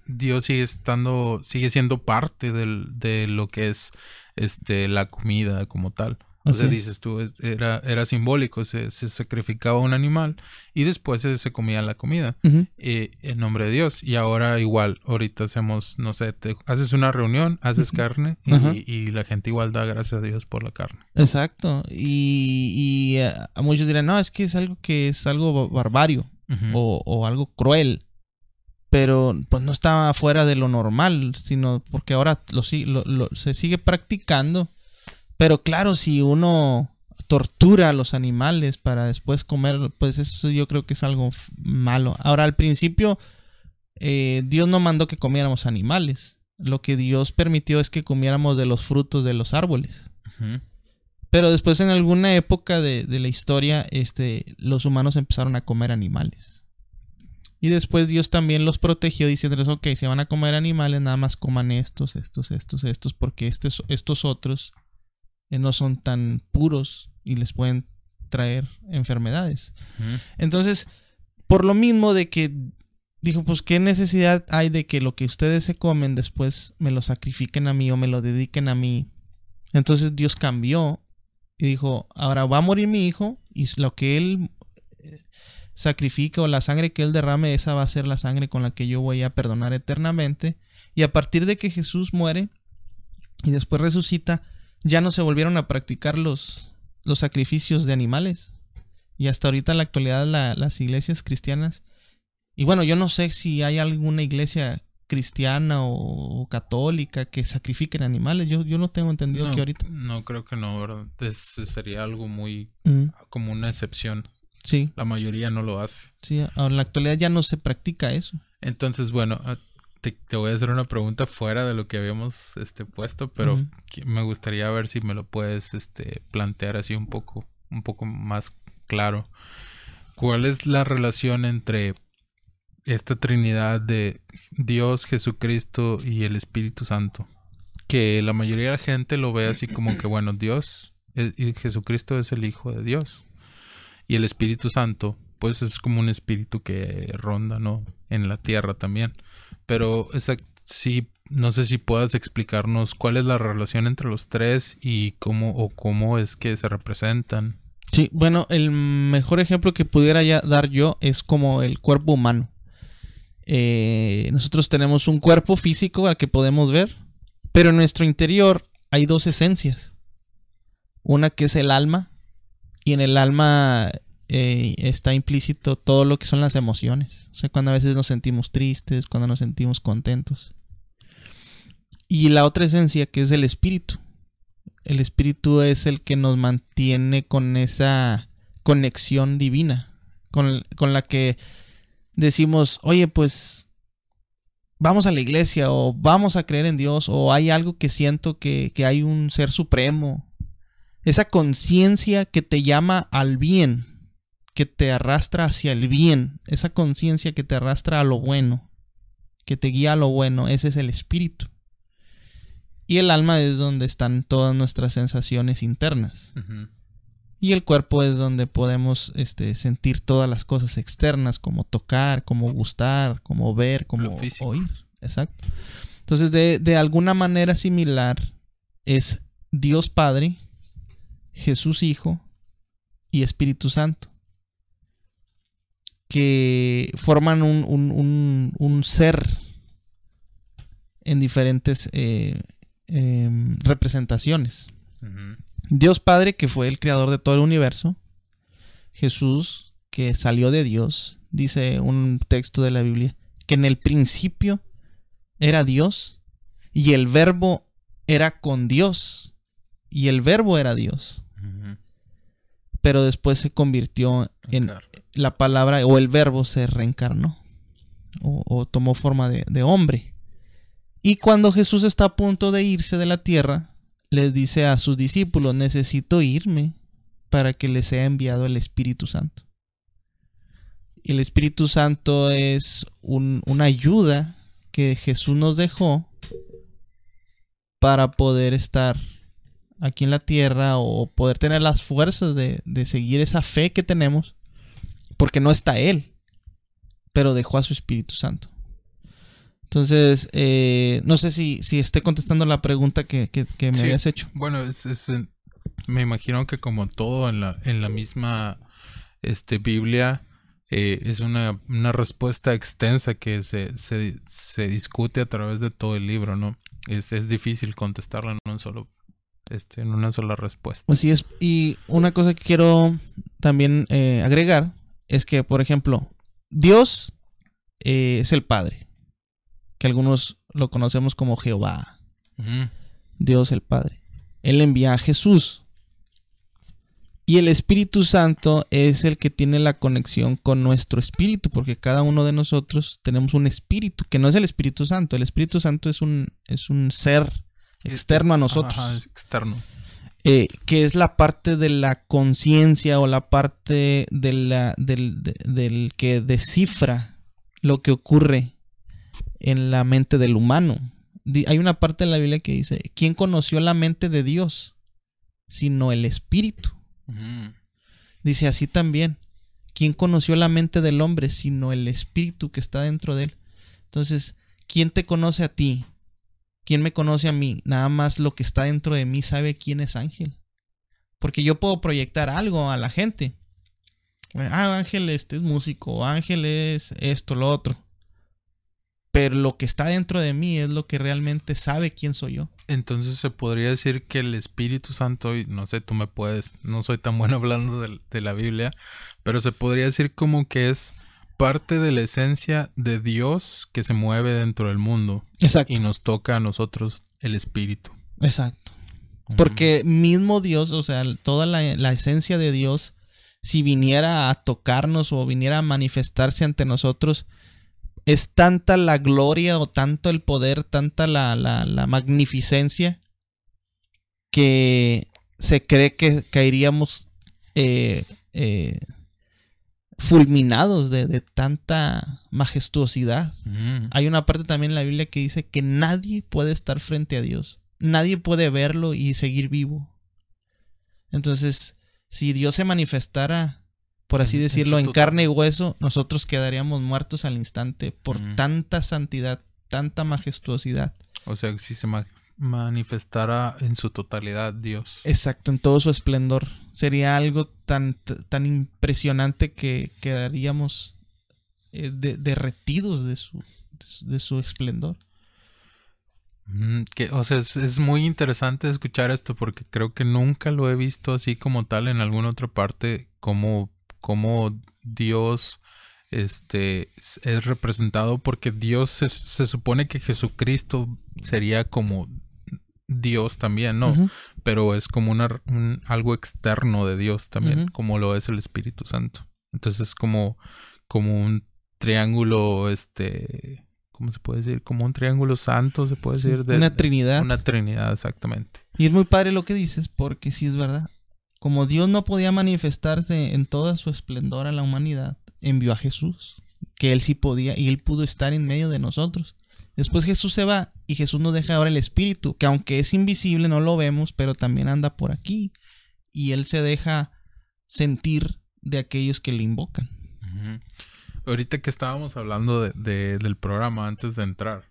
Dios sigue estando, sigue siendo parte del, de lo que es este la comida como tal. Sea, dices tú, era, era simbólico, se, sacrificaba un animal y después se, comía la comida eh, en nombre de Dios. Y ahora igual, ahorita hacemos, no sé, te, haces una reunión, haces carne y, la gente igual da gracias a Dios por la carne. Exacto. Y, y eh, a muchos dirán, no, es que es algo que es algo barbario o, o algo cruel pero pues no estaba fuera de lo normal, sino porque ahora lo, lo, se sigue practicando pero claro, si uno tortura a los animales para después comer, pues eso yo creo que es algo malo. Ahora, al principio, eh, Dios no mandó que comiéramos animales. Lo que Dios permitió es que comiéramos de los frutos de los árboles. Pero después, en alguna época de, la historia, este, los humanos empezaron a comer animales. Y después Dios también los protegió diciéndoles, ok, si van a comer animales, nada más coman estos, estos, estos, estos, porque estos, estos otros no son tan puros y les pueden traer enfermedades. Entonces, por lo mismo de que dijo, pues qué necesidad hay de que lo que ustedes se comen después me lo sacrifiquen a mí o me lo dediquen a mí. Entonces Dios cambió y dijo, ahora va a morir mi hijo y lo que él eh, sacrifique o la sangre que él derrame, esa va a ser la sangre con la que yo voy a perdonar eternamente. Y a partir de que Jesús muere y después resucita, ya no se volvieron a practicar los, los sacrificios de animales. Y hasta ahorita en la actualidad las iglesias cristianas, y bueno, yo no sé si hay alguna iglesia cristiana o, católica que sacrifiquen animales. Yo, yo no tengo entendido que ahorita. No, creo que no, ¿verdad? sería algo muy como una excepción. Sí. La mayoría no lo hace. Sí, en la actualidad ya no se practica eso. Entonces, bueno, te, voy a hacer una pregunta fuera de lo que habíamos este, puesto, pero me gustaría ver si me lo puedes este, plantear así un poco, un poco más claro. ¿Cuál es la relación entre esta Trinidad de Dios, Jesucristo y el Espíritu Santo? Que la mayoría de la gente lo ve así como que, bueno, Dios y Jesucristo es el Hijo de Dios. Y el Espíritu Santo, pues es como un espíritu que ronda, ¿no? En la tierra también. Pero sí, no sé si puedas explicarnos cuál es la relación entre los tres y cómo o cómo es que se representan. Sí, bueno, el mejor ejemplo que pudiera dar yo es como el cuerpo humano. Eh, nosotros tenemos un cuerpo físico al que podemos ver, pero en nuestro interior hay dos esencias. Una que es el alma, y en el alma eh, está implícito todo lo que son las emociones. O sea, cuando a veces nos sentimos tristes, cuando nos sentimos contentos. Y la otra esencia que es el espíritu. El espíritu es el que nos mantiene con esa conexión divina, con, la que decimos, oye, pues vamos a la iglesia o vamos a creer en Dios o hay algo que siento que, que hay un ser supremo. Esa conciencia que te llama al bien, que te arrastra hacia el bien, esa conciencia que te arrastra a lo bueno, que te guía a lo bueno, ese es el espíritu. Y el alma es donde están todas nuestras sensaciones internas. Y el cuerpo es donde podemos este, sentir todas las cosas externas, como tocar, como gustar, como ver, como oír. Exacto. Entonces, de, de alguna manera similar, es Dios Padre, Jesús Hijo y Espíritu Santo que forman un, ser en diferentes eh, em, representaciones. Dios Padre, que fue el creador de todo el universo. Jesús, que salió de Dios. Dice un texto de la Biblia, que en el principio era Dios y el verbo era con Dios y el verbo era Dios. Pero después se convirtió en, la palabra o el verbo se reencarnó o, tomó forma de, hombre. Y cuando Jesús está a punto de irse de la tierra, les dice a sus discípulos, necesito irme para que les sea enviado el Espíritu Santo. El Espíritu Santo es una ayuda que Jesús nos dejó para poder estar aquí en la tierra o poder tener las fuerzas de, de seguir esa fe que tenemos porque no está Él, pero dejó a su Espíritu Santo. Entonces, eh, no sé si, si esté contestando la pregunta que, me habías hecho. Bueno, es, me imagino que como todo en la, en la misma este, Biblia, eh, es una, respuesta extensa que se, se, discute a través de todo el libro, ¿no? Es, es difícil contestarla en un solo este, en una sola respuesta. Así es. Y una cosa que quiero también eh, agregar es que, por ejemplo, Dios eh, es el Padre, que algunos lo conocemos como Jehová. Dios el Padre. Él envía a Jesús. Y el Espíritu Santo es el que tiene la conexión con nuestro espíritu, porque cada uno de nosotros tenemos un espíritu, que no es el Espíritu Santo. El Espíritu Santo es un, es un ser externo a nosotros. externo. Eh, que es la parte de la conciencia o la parte de la, del, del, que descifra lo que ocurre en la mente del humano. Hay una parte de la Biblia que dice, ¿quién conoció la mente de Dios? Sino el Espíritu. Dice así también, ¿quién conoció la mente del hombre? Sino el Espíritu que está dentro de él. Entonces, ¿quién te conoce a ti? ¿Quién me conoce a mí? Nada más lo que está dentro de mí sabe quién es Ángel. Porque yo puedo proyectar algo a la gente. Ah, Ángel este es músico, Ángel es esto, lo otro. Pero lo que está dentro de mí es lo que realmente sabe quién soy yo. Entonces se podría decir que el Espíritu Santo, y no sé, tú me puedes, no soy tan bueno hablando de la Biblia, pero se podría decir como que es parte de la esencia de Dios que se mueve dentro del mundo. Exacto. Y nos toca a nosotros el espíritu. Exacto. Porque mismo Dios, o sea, toda la, esencia de Dios, si viniera a tocarnos o viniera a manifestarse ante nosotros, es tanta la gloria o tanto el poder, tanta la, la, la magnificencia que se cree que caeríamos eh, eh, fulminados de, de, tanta majestuosidad. Mm. Hay una parte también en la Biblia que dice que nadie puede estar frente a Dios. Nadie puede verlo y seguir vivo. Entonces, si Dios se manifestara, por así En- decirlo, en, carne y hueso, nosotros quedaríamos muertos al instante por Mm. tanta santidad, tanta majestuosidad. O sea, si se ma- manifestara en su totalidad Dios. Exacto, en todo su esplendor. Sería algo tan, tan impresionante que quedaríamos eh, de- derretidos de su, de su- esplendor. Mm, que, o sea, es, es muy interesante escuchar esto porque creo que nunca lo he visto así como tal en alguna otra parte, como, como Dios este, es es representado, porque Dios se, se supone que Jesucristo sería como Dios también, ¿no? Pero es como una, un- algo externo de Dios también, como lo es el Espíritu Santo. Entonces es como, como un triángulo, este, ¿cómo se puede decir? Como un triángulo santo, se puede Sí, decir. de- una trinidad. Una trinidad, exactamente. Y es muy padre lo que dices, porque sí es verdad. Como Dios no podía manifestarse en toda su esplendor a la humanidad, envió a Jesús, que él sí podía y él pudo estar en medio de nosotros. Después Jesús se va y Jesús nos deja ahora el Espíritu, que aunque es invisible no lo vemos, pero también anda por aquí. Y él se deja sentir de aquellos que le invocan. Ahorita que estábamos hablando de- del programa antes de entrar,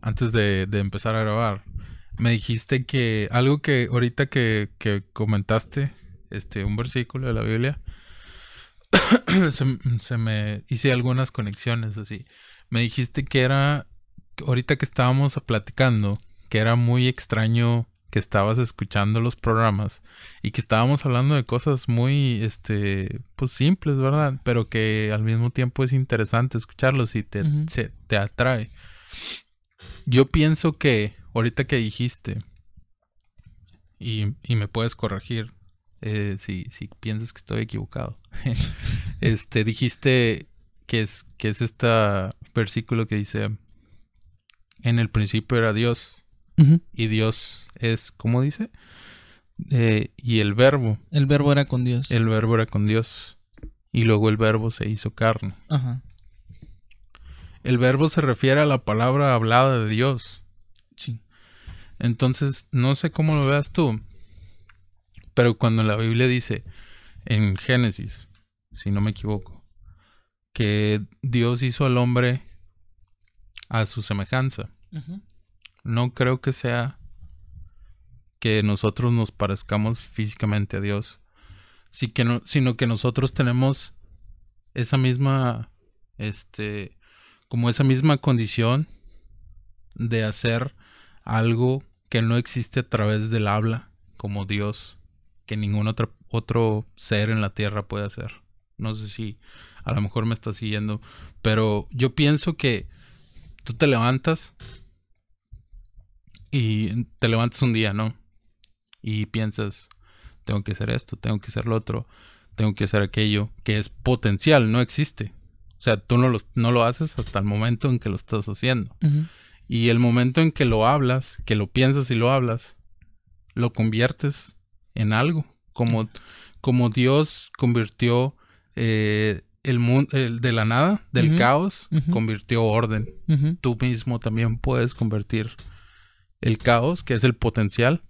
antes de, de empezar a grabar, me dijiste que algo que ahorita que, que comentaste, este, un versículo de la Biblia, se, se me hice algunas conexiones así. Me dijiste que era, ahorita que estábamos platicando, que era muy extraño que estabas escuchando los programas y que estábamos hablando de cosas muy, este, pues simples, ¿verdad? Pero que al mismo tiempo es interesante escucharlos y te, se- te atrae. Yo pienso que, ahorita que dijiste, y, y me puedes corregir eh, si, si piensas que estoy equivocado, este, dijiste que es, que es este versículo que dice, en el principio era Dios y Dios es, ¿cómo dice? Eh, y el verbo, El verbo era con Dios. el verbo era con Dios y luego el verbo se hizo carne. Ajá. El verbo se refiere a la palabra hablada de Dios. Sí. Entonces, no sé cómo lo veas tú, pero cuando la Biblia dice en Génesis, si no me equivoco, que Dios hizo al hombre a su semejanza, no creo que sea que nosotros nos parezcamos físicamente a Dios, sí que no, sino que nosotros tenemos esa misma, este, como esa misma condición de hacer algo que no existe a través del habla, como Dios, que ningún otro, otro ser en la tierra puede hacer. No sé si a lo mejor me está siguiendo, pero yo pienso que tú te levantas y te levantas un día, ¿no? Y piensas, tengo que hacer esto, tengo que hacer lo otro, tengo que hacer aquello, que es potencial, no existe. O sea, tú no lo, no lo haces hasta el momento en que lo estás haciendo. Y el momento en que lo hablas, que lo piensas y lo hablas, lo conviertes en algo. Como, como Dios convirtió eh, el mundo de la nada, del caos, convirtió orden. Tú mismo también puedes convertir el caos, que es el potencial,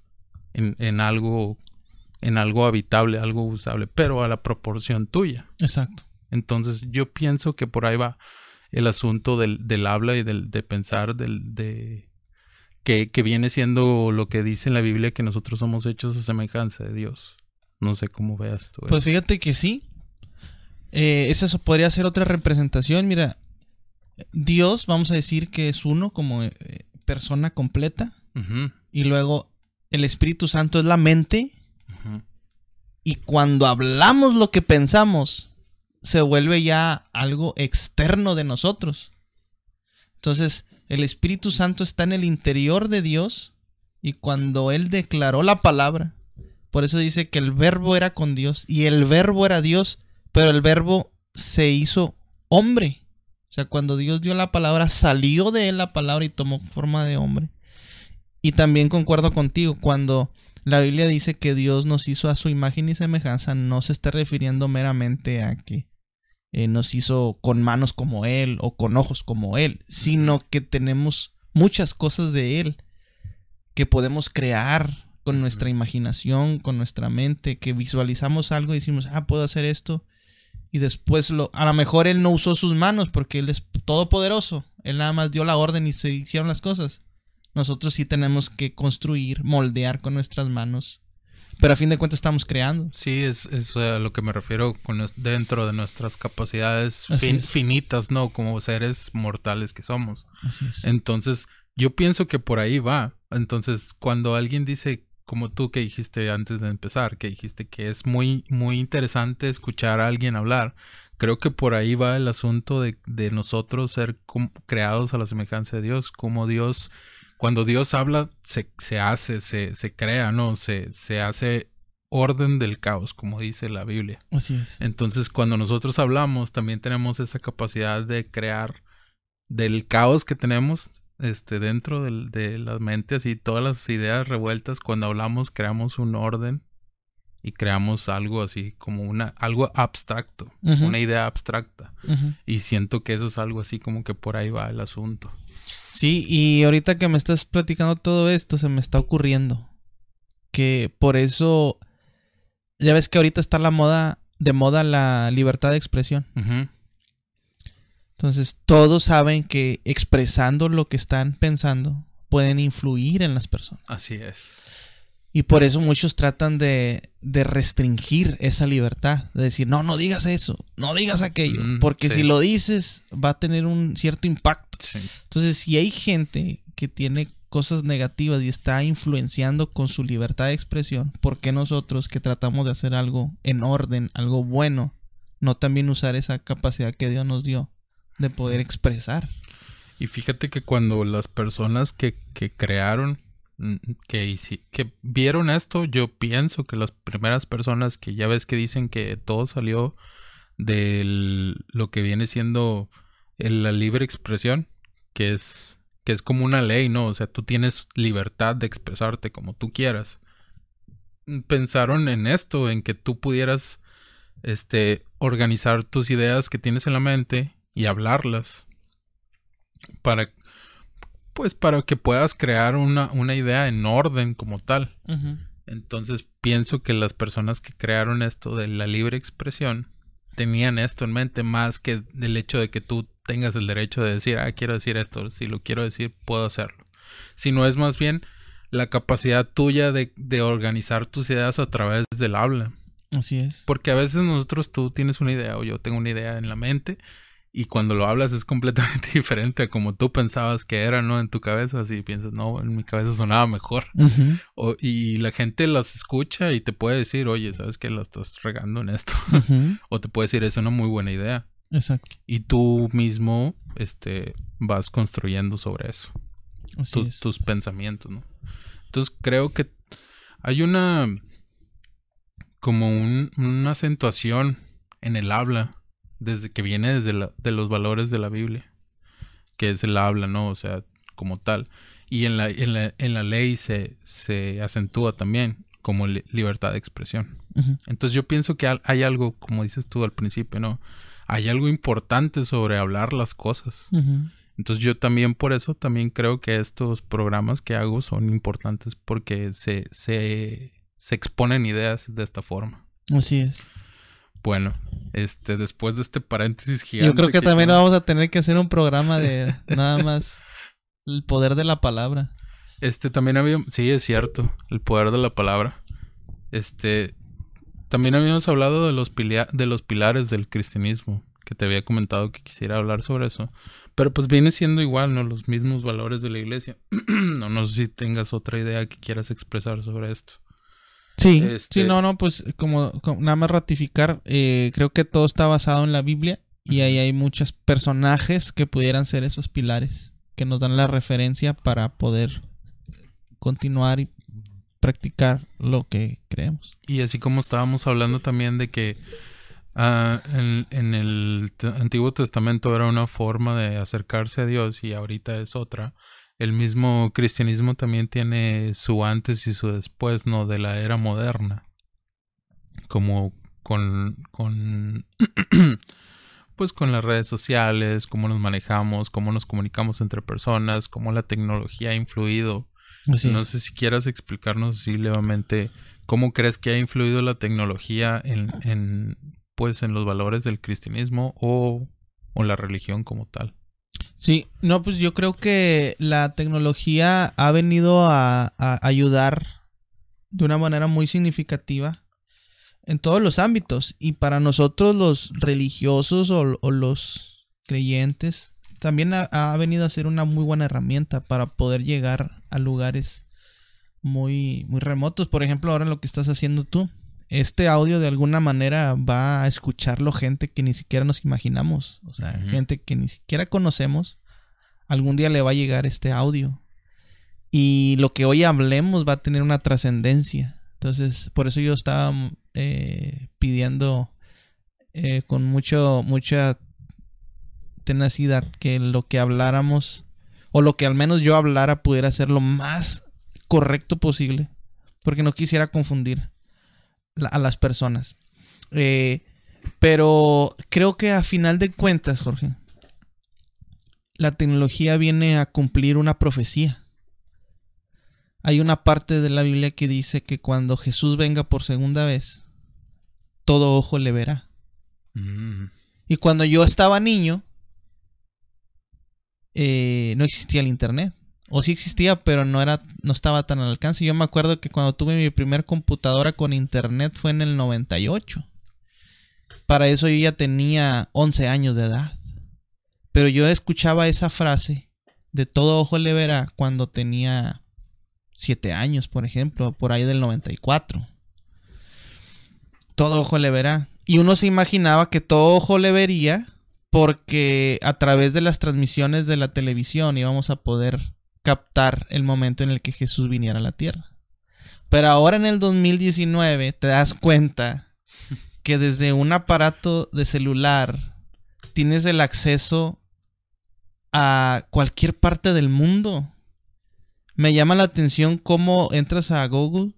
en, en algo, en algo habitable, algo usable, pero a la proporción tuya. Exacto. Entonces yo pienso que por ahí va el asunto del, del habla y del de pensar, del de que, que viene siendo lo que dice en la Biblia que nosotros somos hechos a semejanza de Dios. No sé cómo veas tú Pues eso. fíjate que sí. Eh, esa podría ser otra representación. Mira, Dios, vamos a decir que es uno como eh, persona completa. Y luego el Espíritu Santo es la mente. Y cuando hablamos lo que pensamos, se vuelve ya algo externo de nosotros. Entonces, el Espíritu Santo está en el interior de Dios. Y cuando Él declaró la palabra, por eso dice que el verbo era con Dios y el verbo era Dios, pero el verbo se hizo hombre. O sea, cuando Dios dio la palabra, salió de él la palabra y tomó forma de hombre. Y también concuerdo contigo, cuando la Biblia dice que Dios nos hizo a su imagen y semejanza, no se está refiriendo meramente a que eh, nos hizo con manos como Él o con ojos como Él, sino que tenemos muchas cosas de Él que podemos crear con nuestra imaginación, con nuestra mente, que visualizamos algo y decimos, ah, puedo hacer esto. Y después lo, a lo mejor Él no usó sus manos porque Él es todopoderoso. Él nada más dio la orden y se hicieron las cosas. Nosotros sí tenemos que construir, moldear con nuestras manos. Pero a fin de cuentas estamos creando. Sí, es, es a lo que me refiero con dentro de nuestras capacidades finitas, ¿no? Como seres mortales que somos. Así es. Entonces, yo pienso que por ahí va. Entonces, cuando alguien dice, como tú que dijiste antes de empezar, que dijiste que es muy, muy interesante escuchar a alguien hablar, creo que por ahí va el asunto de, de nosotros ser creados a la semejanza de Dios, como Dios cuando Dios habla, se, se hace, se, se, crea, ¿no? Se, se hace orden del caos, como dice la Biblia. Así es. Entonces, cuando nosotros hablamos, también tenemos esa capacidad de crear del caos que tenemos este, dentro del, de las mentes y todas las ideas revueltas. Cuando hablamos, creamos un orden y creamos algo así como una algo abstracto, una idea abstracta. Y siento que eso es algo así como que por ahí va el asunto. Sí, y ahorita que me estás platicando todo esto, se me está ocurriendo que por eso, ya ves que ahorita está la moda, de moda la libertad de expresión. Entonces, todos saben que expresando lo que están pensando pueden influir en las personas. Así es. Y por eso muchos tratan de, de, restringir esa libertad, de decir, no, no digas eso, no digas aquello, mm, porque si lo dices va a tener un cierto impacto. Entonces, si hay gente que tiene cosas negativas y está influenciando con su libertad de expresión, ¿por qué nosotros que tratamos de hacer algo en orden, algo bueno, no también usar esa capacidad que Dios nos dio de poder expresar? Y fíjate que cuando las personas que, que crearon Mm, que, que vieron esto, yo pienso que las primeras personas que ya ves que dicen que todo salió de lo que viene siendo la libre expresión, que es, que es como una ley, ¿no? O sea, tú tienes libertad de expresarte como tú quieras. Pensaron en esto, en que tú pudieras este, organizar tus ideas que tienes en la mente y hablarlas para pues para que puedas crear una, una idea en orden como tal. Entonces pienso que las personas que crearon esto de la libre expresión tenían esto en mente más que del hecho de que tú tengas el derecho de decir, ah, quiero decir esto, si lo quiero decir, puedo hacerlo. Sino es más bien la capacidad tuya de, de organizar tus ideas a través del habla. Así es. Porque a veces nosotros tú tienes una idea o yo tengo una idea en la mente y cuando lo hablas es completamente diferente a como tú pensabas que era, ¿no? En tu cabeza, así piensas, no, en mi cabeza sonaba mejor. y la gente las escucha y te puede decir, oye, ¿sabes que la estás regando en esto? o te puede decir, es una muy buena idea. Exacto. Y tú mismo, este, vas construyendo sobre eso. Así Tus pensamientos, ¿no? Entonces creo que hay una, como una acentuación en el habla desde que viene desde la, de los valores de la Biblia, que es el habla, ¿no? O sea, como tal. Y en la, en la, en la ley se, se acentúa también como libertad de expresión. Entonces yo pienso que hay algo, como dices tú al principio, ¿no? Hay algo importante sobre hablar las cosas. Entonces yo también por eso también creo que estos programas que hago son importantes porque se, se, se exponen ideas de esta forma. Así es. Bueno, este, después de este paréntesis gigante. Yo creo que, también vamos a tener que hacer un programa de nada más el poder de la palabra. Este, también había, sí, es cierto, el poder de la palabra. Este, también habíamos hablado de los, de los pilares del cristianismo, que te había comentado que quisiera hablar sobre eso. Pero pues viene siendo igual, ¿no? Los mismos valores de la iglesia. no, no sé si tengas otra idea que quieras expresar sobre esto. Sí, sí, este no, no, pues como, nada más ratificar, eh, creo que todo está basado en la Biblia y ahí hay muchos personajes que pudieran ser esos pilares que nos dan la referencia para poder continuar y practicar lo que creemos. Y así como estábamos hablando también de que Ah, en, en el Antiguo Testamento era una forma de acercarse a Dios y ahorita es otra. El mismo cristianismo también tiene su antes y su después, ¿no? De la era moderna. Como con, con pues con las redes sociales, cómo nos manejamos, cómo nos comunicamos entre personas, cómo la tecnología ha influido. Así no es. sé si quieras explicarnos así levemente cómo crees que ha influido la tecnología en, en pues en los valores del cristianismo o, o la religión como tal. Sí, no, pues yo creo que la tecnología ha venido a, ayudar de una manera muy significativa en todos los ámbitos. Y para nosotros los religiosos o, o los creyentes, también ha, ha venido a ser una muy buena herramienta para poder llegar a lugares muy, muy remotos. Por ejemplo, ahora lo que estás haciendo tú. Este audio de alguna manera va a escucharlo gente que ni siquiera nos imaginamos. O sea, gente que ni siquiera conocemos. Algún día le va a llegar este audio. Y lo que hoy hablemos va a tener una trascendencia. Entonces, por eso yo estaba eh, pidiendo eh, con mucho, mucha tenacidad que lo que habláramos, o lo que al menos yo hablara, pudiera ser lo más correcto posible. Porque no quisiera confundir a las personas. Eh, pero creo que a final de cuentas, Jorge, la tecnología viene a cumplir una profecía. Hay una parte de la Biblia que dice que cuando Jesús venga por segunda vez, todo ojo le verá. Mm, Y cuando yo estaba niño, eh, no existía el internet. O sí existía, pero no era, no estaba tan al alcance. Yo me acuerdo que cuando tuve mi primer computadora con internet fue en el 98. Para eso yo ya tenía 11 años de edad. Pero yo escuchaba esa frase de todo ojo le verá cuando tenía 7 años, por ejemplo, por ahí del 94. Todo ojo le verá. Y uno se imaginaba que todo ojo le vería porque a través de las transmisiones de la televisión íbamos a poder captar el momento en el que Jesús viniera a la tierra. Pero ahora en el 2019 te das cuenta que desde un aparato de celular tienes el acceso a cualquier parte del mundo. Me llama la atención cómo entras a Google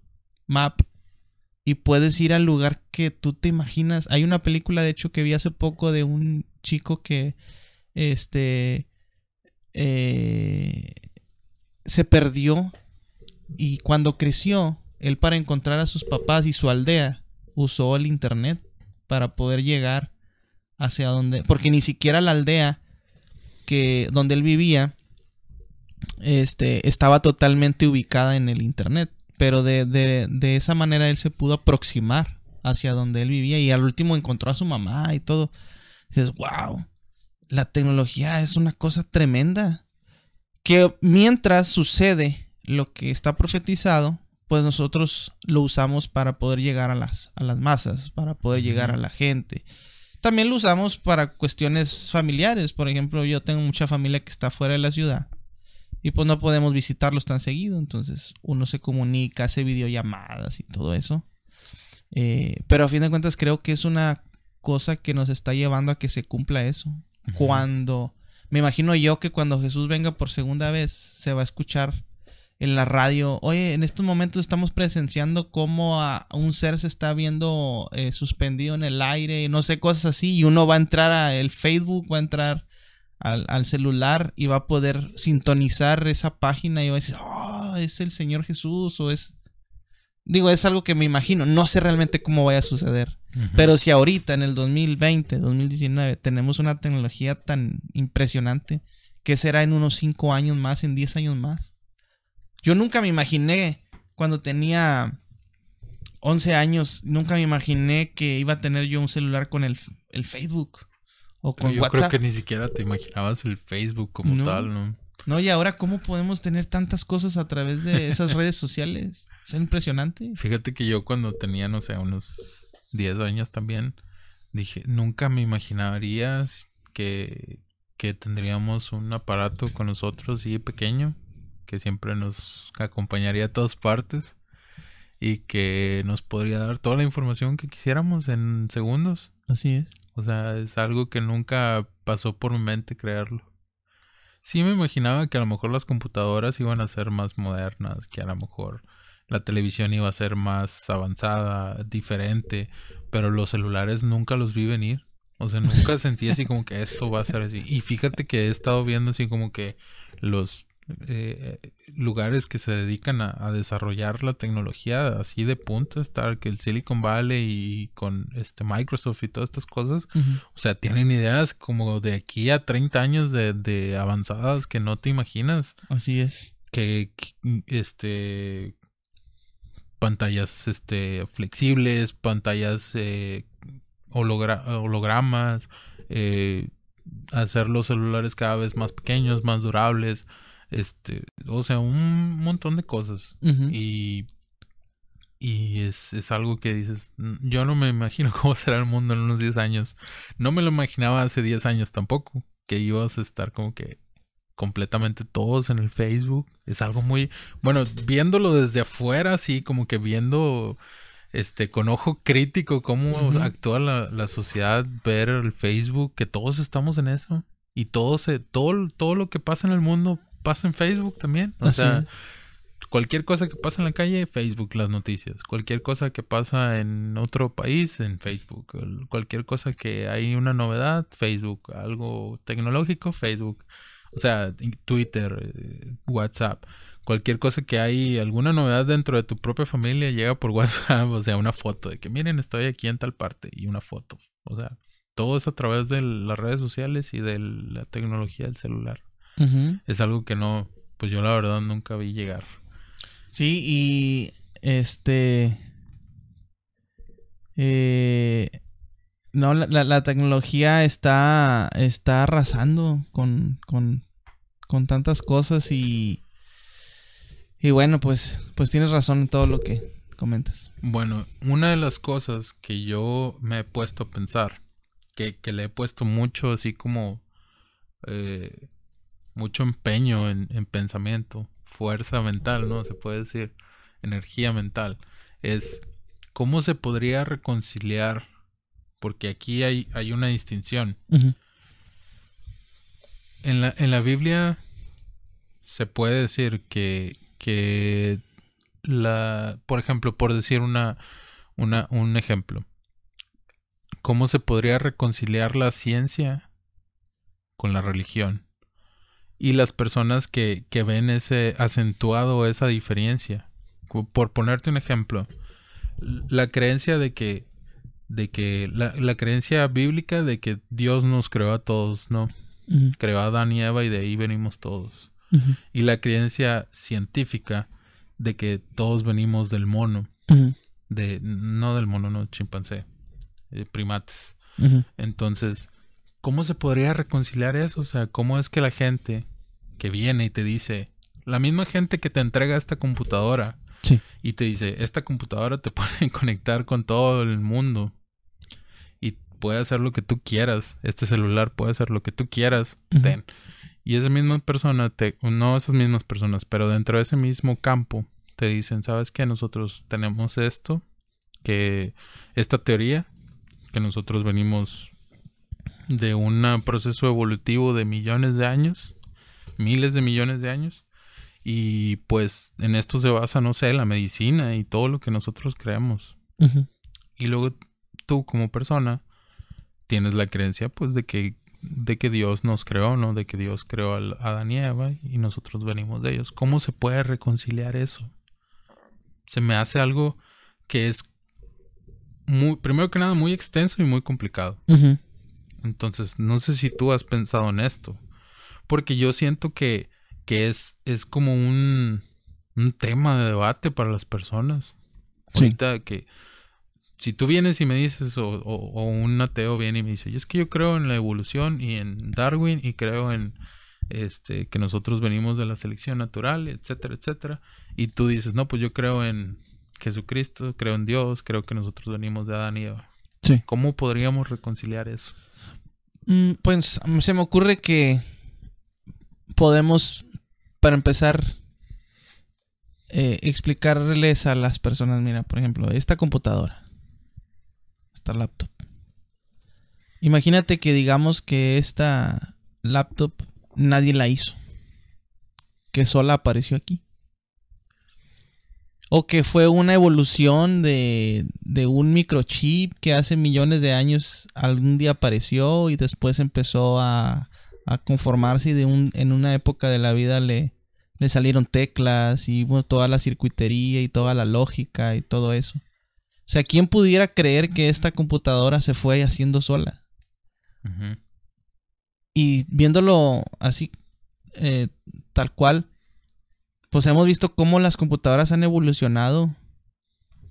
Map y puedes ir al lugar que tú te imaginas. Hay una película, de hecho, que vi hace poco de un chico que este eh, se perdió y cuando creció, él para encontrar a sus papás y su aldea usó el internet para poder llegar hacia donde, porque ni siquiera la aldea que donde él vivía este estaba totalmente ubicada en el internet pero de, de, de esa manera él se pudo aproximar hacia donde él vivía y al último encontró a su mamá y todo. Dices, wow, la tecnología es una cosa tremenda. Que mientras sucede lo que está profetizado, pues nosotros lo usamos para poder llegar a las, a las masas, para poder llegar a la gente. También lo usamos para cuestiones familiares. Por ejemplo, yo tengo mucha familia que está fuera de la ciudad y pues no podemos visitarlos tan seguido. Entonces uno se comunica, hace videollamadas y todo eso. Eh, pero a fin de cuentas creo que es una cosa que nos está llevando a que se cumpla eso. Cuando, me imagino yo que cuando Jesús venga por segunda vez se va a escuchar en la radio, oye, en estos momentos estamos presenciando cómo a un ser se está viendo eh, suspendido en el aire, no sé, cosas así, y uno va a entrar a el Facebook, va a entrar al, al celular y va a poder sintonizar esa página y va a decir, oh, es el Señor Jesús o es... Digo, es algo que me imagino, no sé realmente cómo vaya a suceder. Pero si ahorita, en el 2020, 2019, tenemos una tecnología tan impresionante, ¿qué será en unos 5 años más, en 10 años más? Yo nunca me imaginé, cuando tenía 11 años, nunca me imaginé que iba a tener yo un celular con el, el Facebook o con Yo WhatsApp. creo que ni siquiera te imaginabas el Facebook como No. tal, ¿no? No, y ahora, ¿cómo podemos tener tantas cosas a través de esas redes sociales? Es impresionante. Fíjate que yo cuando tenía, no sé, unos 10 años también, dije, nunca me imaginaría que, que tendríamos un aparato con nosotros así pequeño, que siempre nos acompañaría a todas partes. y que nos podría dar toda la información que quisiéramos en segundos. Así es. O sea, es algo que nunca pasó por mi mente creerlo. Sí me imaginaba que a lo mejor las computadoras iban a ser más modernas, que a lo mejor la televisión iba a ser más avanzada, diferente, pero los celulares nunca los vi venir. O sea, nunca sentí así como que esto va a ser así. Y fíjate que he estado viendo así como que los eh, lugares que se dedican a, desarrollar la tecnología así de punta, estar que el Silicon Valley y con este Microsoft y todas estas cosas, o sea, tienen ideas como de aquí a 30 años de, de avanzadas que no te imaginas. Así es. Que, este pantallas este flexibles, pantallas eh, hologramas, eh, hacer los celulares cada vez más pequeños, más durables, este, o sea, un montón de cosas. Y y es, es, algo que dices, yo no me imagino cómo será el mundo en unos 10 años. No me lo imaginaba hace 10 años tampoco, que ibas a estar como que completamente todos en el Facebook. Es algo muy, bueno, viéndolo desde afuera, así como que viendo este con ojo crítico cómo actúa la, la, sociedad, ver el Facebook, que todos estamos en eso. Y todo se, todo, todo lo que pasa en el mundo pasa en Facebook también. O sea, cualquier cosa que pasa en la calle, Facebook, las noticias. Cualquier cosa que pasa en otro país, en Facebook. Cualquier cosa que hay una novedad, Facebook. Algo tecnológico, Facebook. O sea, Twitter, eh, WhatsApp. Cualquier cosa que hay, alguna novedad dentro de tu propia familia, llega por WhatsApp. O sea, una foto de que miren, estoy aquí en tal parte y una foto. O sea, todo es a través de las redes sociales y de la tecnología del celular. Es algo que no, pues yo la verdad nunca vi llegar. Sí, y este... Eh, no, la, la, tecnología está, está arrasando con, con, con tantas cosas y... Y bueno, pues, pues tienes razón en todo lo que comentas. Bueno, una de las cosas que yo me he puesto a pensar, que, que le he puesto mucho así como eh, mucho empeño en, pensamiento, fuerza mental, ¿no? Se puede decir, energía mental. Es cómo se podría reconciliar, porque aquí hay, hay una distinción. en, la, en la Biblia se puede decir que, que la, por ejemplo, por decir una, una, un ejemplo, ¿cómo se podría reconciliar la ciencia con la religión? y las personas que, que ven ese acentuado esa diferencia. Por ponerte un ejemplo, la creencia de que, de que la, la creencia bíblica de que Dios nos creó a todos, ¿no? Creó a Adán y Eva y de ahí venimos todos. Y la creencia científica de que todos venimos del mono. De, no del mono, no, chimpancé. Eh, primates. Entonces, ¿Cómo se podría reconciliar eso? O sea, ¿cómo es que la gente que viene y te dice, la misma gente que te entrega esta computadora y te dice, esta computadora te puede conectar con todo el mundo y puede hacer lo que tú quieras, este celular puede hacer lo que tú quieras, Y esa misma persona, te, no esas mismas personas, pero dentro de ese mismo campo, te dicen, ¿sabes qué? Nosotros tenemos esto, que esta teoría, que nosotros venimos de un proceso evolutivo de millones de años, miles de millones de años. Y pues en esto se basa, no sé, la medicina y todo lo que nosotros creemos. Y luego tú como persona tienes la creencia pues de que de que Dios nos creó, ¿no? De que Dios creó a Adán y Eva y nosotros venimos de ellos. ¿Cómo se puede reconciliar eso? Se me hace algo que es muy, primero que nada, muy extenso y muy complicado. Entonces, no sé si tú has pensado en esto. Porque yo siento que, que es, es como un, un tema de debate para las personas. Ahorita que si tú vienes y me dices, o, o, un ateo viene y me dice, es que yo creo en la evolución y en Darwin y creo en este que nosotros venimos de la selección natural, etcétera, etcétera. Y tú dices, no, pues yo creo en Jesucristo, creo en Dios, creo que nosotros venimos de Adán y Eva. ¿Cómo podríamos reconciliar eso? Mm, pues se me ocurre que podemos, para empezar, eh, explicarles a las personas, mira, por ejemplo, esta computadora, esta laptop. Imagínate que digamos que esta laptop nadie la hizo, que sola apareció aquí. O que fue una evolución de, de, un microchip que hace millones de años algún día apareció y después empezó a, a conformarse y de un, en una época de la vida le, le salieron teclas y toda la circuitería y toda la lógica y todo eso. O sea, ¿quién pudiera creer que esta computadora se fue haciendo sola? Y viéndolo así, eh, tal cual, pues hemos visto cómo las computadoras han evolucionado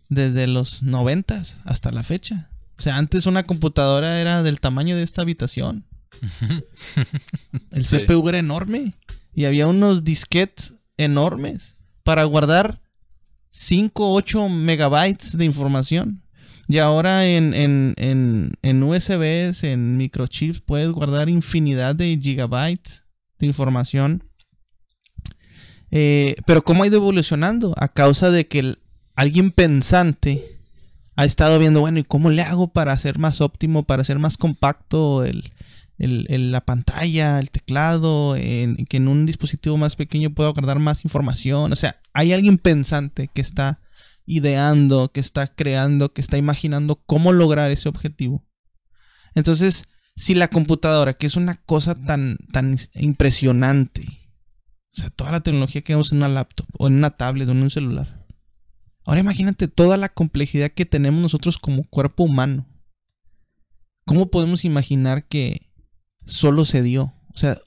desde los noventas hasta la fecha. O sea, antes una computadora era del tamaño de esta habitación. El CPU era enorme. Y había unos disquetes enormes para guardar 5, 8 megabytes de información. Y ahora en, en, en, en USBs, en microchips, puedes guardar infinidad de gigabytes de información. Eh, pero ¿cómo ha ido evolucionando? A causa de que alguien pensante ha estado viendo, bueno, ¿y cómo le hago para ser más óptimo, para ser más compacto el, el, la pantalla, el teclado, en, que en un dispositivo más pequeño pueda guardar más información. O sea, hay alguien pensante que está ideando, que está creando, que está imaginando cómo lograr ese objetivo. Entonces, si la computadora, que es una cosa tan, tan impresionante, o sea, toda la tecnología que vemos en una laptop o en una tablet o en un celular. Ahora imagínate toda la complejidad que tenemos nosotros como cuerpo humano. ¿Cómo podemos imaginar que solo se dio. O sea,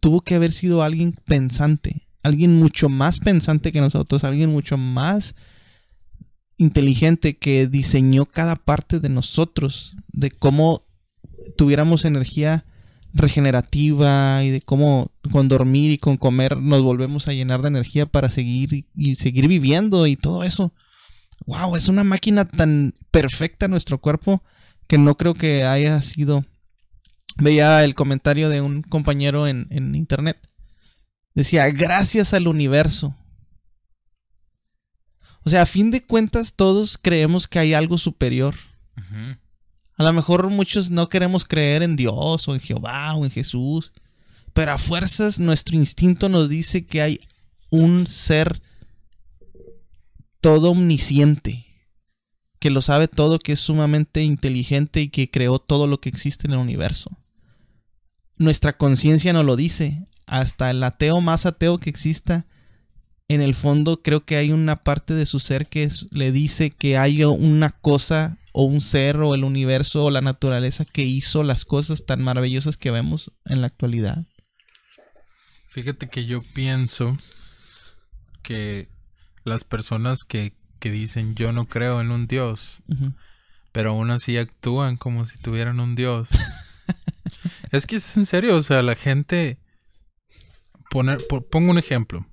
tuvo que haber sido alguien pensante, alguien mucho más pensante que nosotros, alguien mucho más inteligente que diseñó cada parte de nosotros, de cómo tuviéramos energía regenerativa y de cómo con dormir y con comer nos volvemos a llenar de energía para seguir y seguir viviendo y todo eso. Wow, es una máquina tan perfecta nuestro cuerpo que no creo que haya sido veía el comentario de un compañero en, internet. Decía, gracias al universo. O sea, a fin de cuentas todos creemos que hay algo superior. A lo mejor muchos no queremos creer en Dios o en Jehová o en Jesús. Pero a fuerzas nuestro instinto nos dice que hay un ser todo omnisciente. Que lo sabe todo, que es sumamente inteligente y que creó todo lo que existe en el universo nuestra conciencia nos lo dice. Hasta el ateo más ateo que exista, en el fondo creo que hay una parte de su ser que le dice que hay una cosa o un ser o el universo o la naturaleza que hizo las cosas tan maravillosas que vemos en la actualidad. Fíjate que yo pienso que las personas que, que dicen yo no creo en un Dios, pero aún así actúan como si tuvieran un Dios. Es que es en serio, o sea, la gente... Poner, pongo un ejemplo.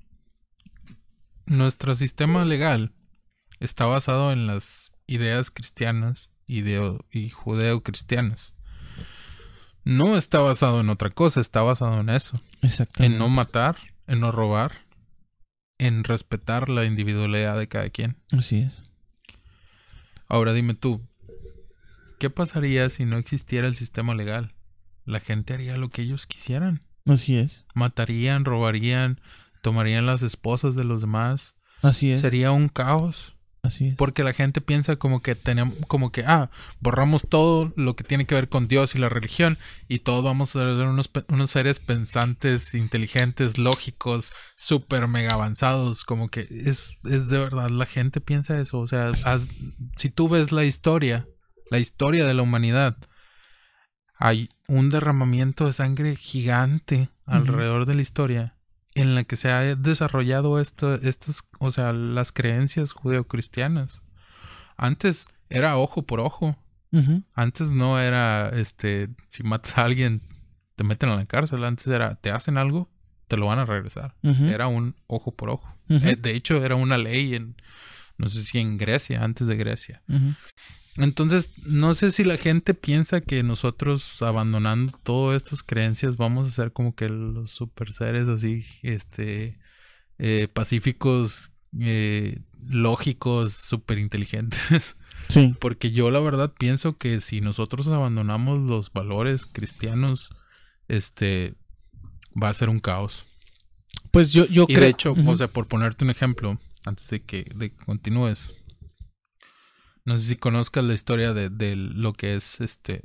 Nuestro sistema legal está basado en las ideas cristianas y, y judeo-cristianas. No está basado en otra cosa, está basado en eso. Exactamente. En no matar, en no robar, en respetar la individualidad de cada quien. Así es. Ahora dime tú, ¿qué pasaría si no existiera el sistema legal? La gente haría lo que ellos quisieran. Así es. Matarían, robarían, tomarían las esposas de los demás. Así es. Sería un caos. Así es. Porque la gente piensa como que tenemos, como que, ah, borramos todo lo que tiene que ver con Dios y la religión y todos vamos a ser unos, unos seres pensantes, inteligentes, lógicos, súper mega avanzados. Como que es, es de verdad, la gente piensa eso. O sea, si tú ves la historia, la historia de la humanidad, hay un derramamiento de sangre gigante alrededor de la historia en la que se ha desarrollado esto, estas, o sea, las creencias judeocristianas. Antes era ojo por ojo. Antes no era, este, si matas a alguien, te meten a la cárcel. Antes era, te hacen algo, te lo van a regresar. Era un ojo por ojo. Eh, de hecho, era una ley en, no sé si en Grecia, antes de Grecia. Entonces, no sé si la gente piensa que nosotros abandonando todas estas creencias vamos a ser como que los super seres así, este, eh, pacíficos eh, lógicos, súper inteligentes. Sí. Porque yo la verdad pienso que si nosotros abandonamos los valores cristianos, este, va a ser un caos. Pues yo, yo creo. de hecho, o sea, por ponerte un ejemplo, antes de que, de que continúes, no sé si conozcas la historia de, de lo que es este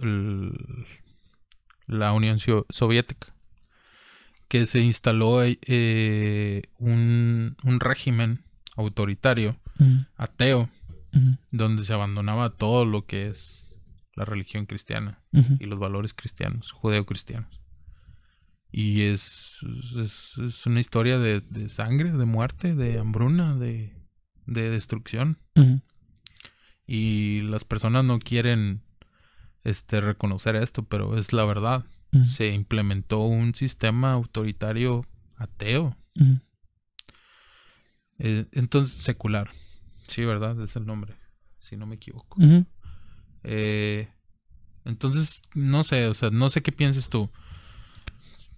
el- la Unión Soviética, que se instaló eh, un, un régimen autoritario, ateo, donde se abandonaba todo lo que es la religión cristiana y los valores cristianos, judeocristianos. Y es, es, es una historia de, de sangre, de muerte, de hambruna, de, de destrucción. Y las personas no quieren este, reconocer esto, pero es la verdad. Se implementó un sistema autoritario ateo. Eh, entonces, secular. Sí, ¿verdad? Es el nombre, si no me equivoco. Eh, entonces, no sé, o sea, no sé qué pienses tú.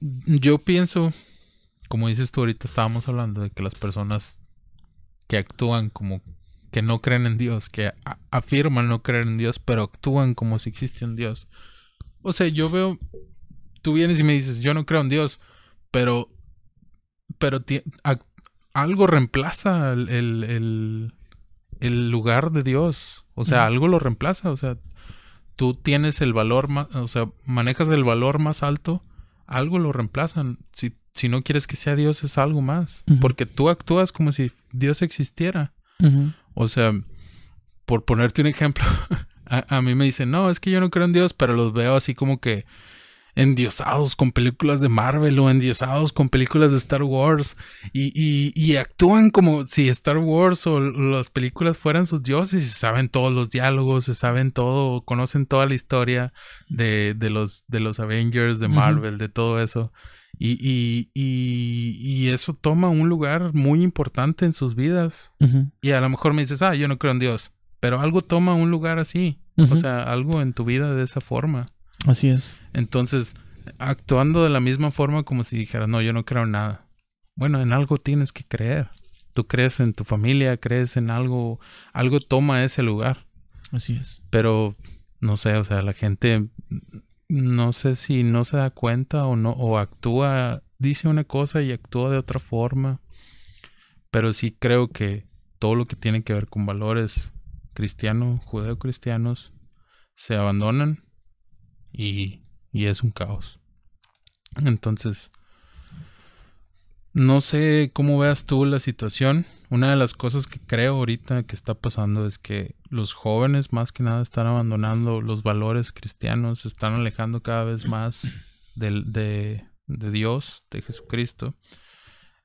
Yo pienso, como dices tú ahorita, estábamos hablando de que las personas que actúan como que no creen en Dios, que afirman no creer en Dios, pero actúan como si existe un Dios. O sea, yo veo, tú vienes y me dices, yo no creo en Dios, pero, pero algo reemplaza el, el, el- el lugar de Dios. O sea, algo lo reemplaza. O sea, tú tienes el valor más, o sea, manejas el valor más alto, algo lo reemplazan. Si, si no quieres que sea Dios, es algo más. Porque tú actúas como si Dios existiera. O sea, por ponerte un ejemplo, a, a mí me dicen, no, es que yo no creo en Dios, pero los veo así como que endiosados con películas de Marvel o endiosados con películas de Star Wars y, y, y actúan como si Star Wars o las películas fueran sus dioses y saben todos los diálogos, se saben todo, conocen toda la historia de, de los, de los Avengers, de. Marvel, de todo eso. Y, y, y, y eso toma un lugar muy importante en sus vidas. Y a lo mejor me dices, ah, yo no creo en Dios. Pero algo toma un lugar así. O sea, algo en tu vida de esa forma. Así es. Entonces, actuando de la misma forma como si dijeras, no, yo no creo en nada. Bueno, en algo tienes que creer. Tú crees en tu familia, crees en algo, algo toma ese lugar. Así es. Pero, no sé, o sea, la gente, no sé si no se da cuenta o no, o actúa, dice una cosa y actúa de otra forma. Pero sí creo que todo lo que tiene que ver con valores cristianos, judeo-cristianos, se abandonan y, y es un caos. Entonces, no sé cómo veas tú la situación. Una de las cosas que creo ahorita que está pasando es que los jóvenes más que nada están abandonando los valores cristianos, se están alejando cada vez más del- de, de Dios, de Jesucristo.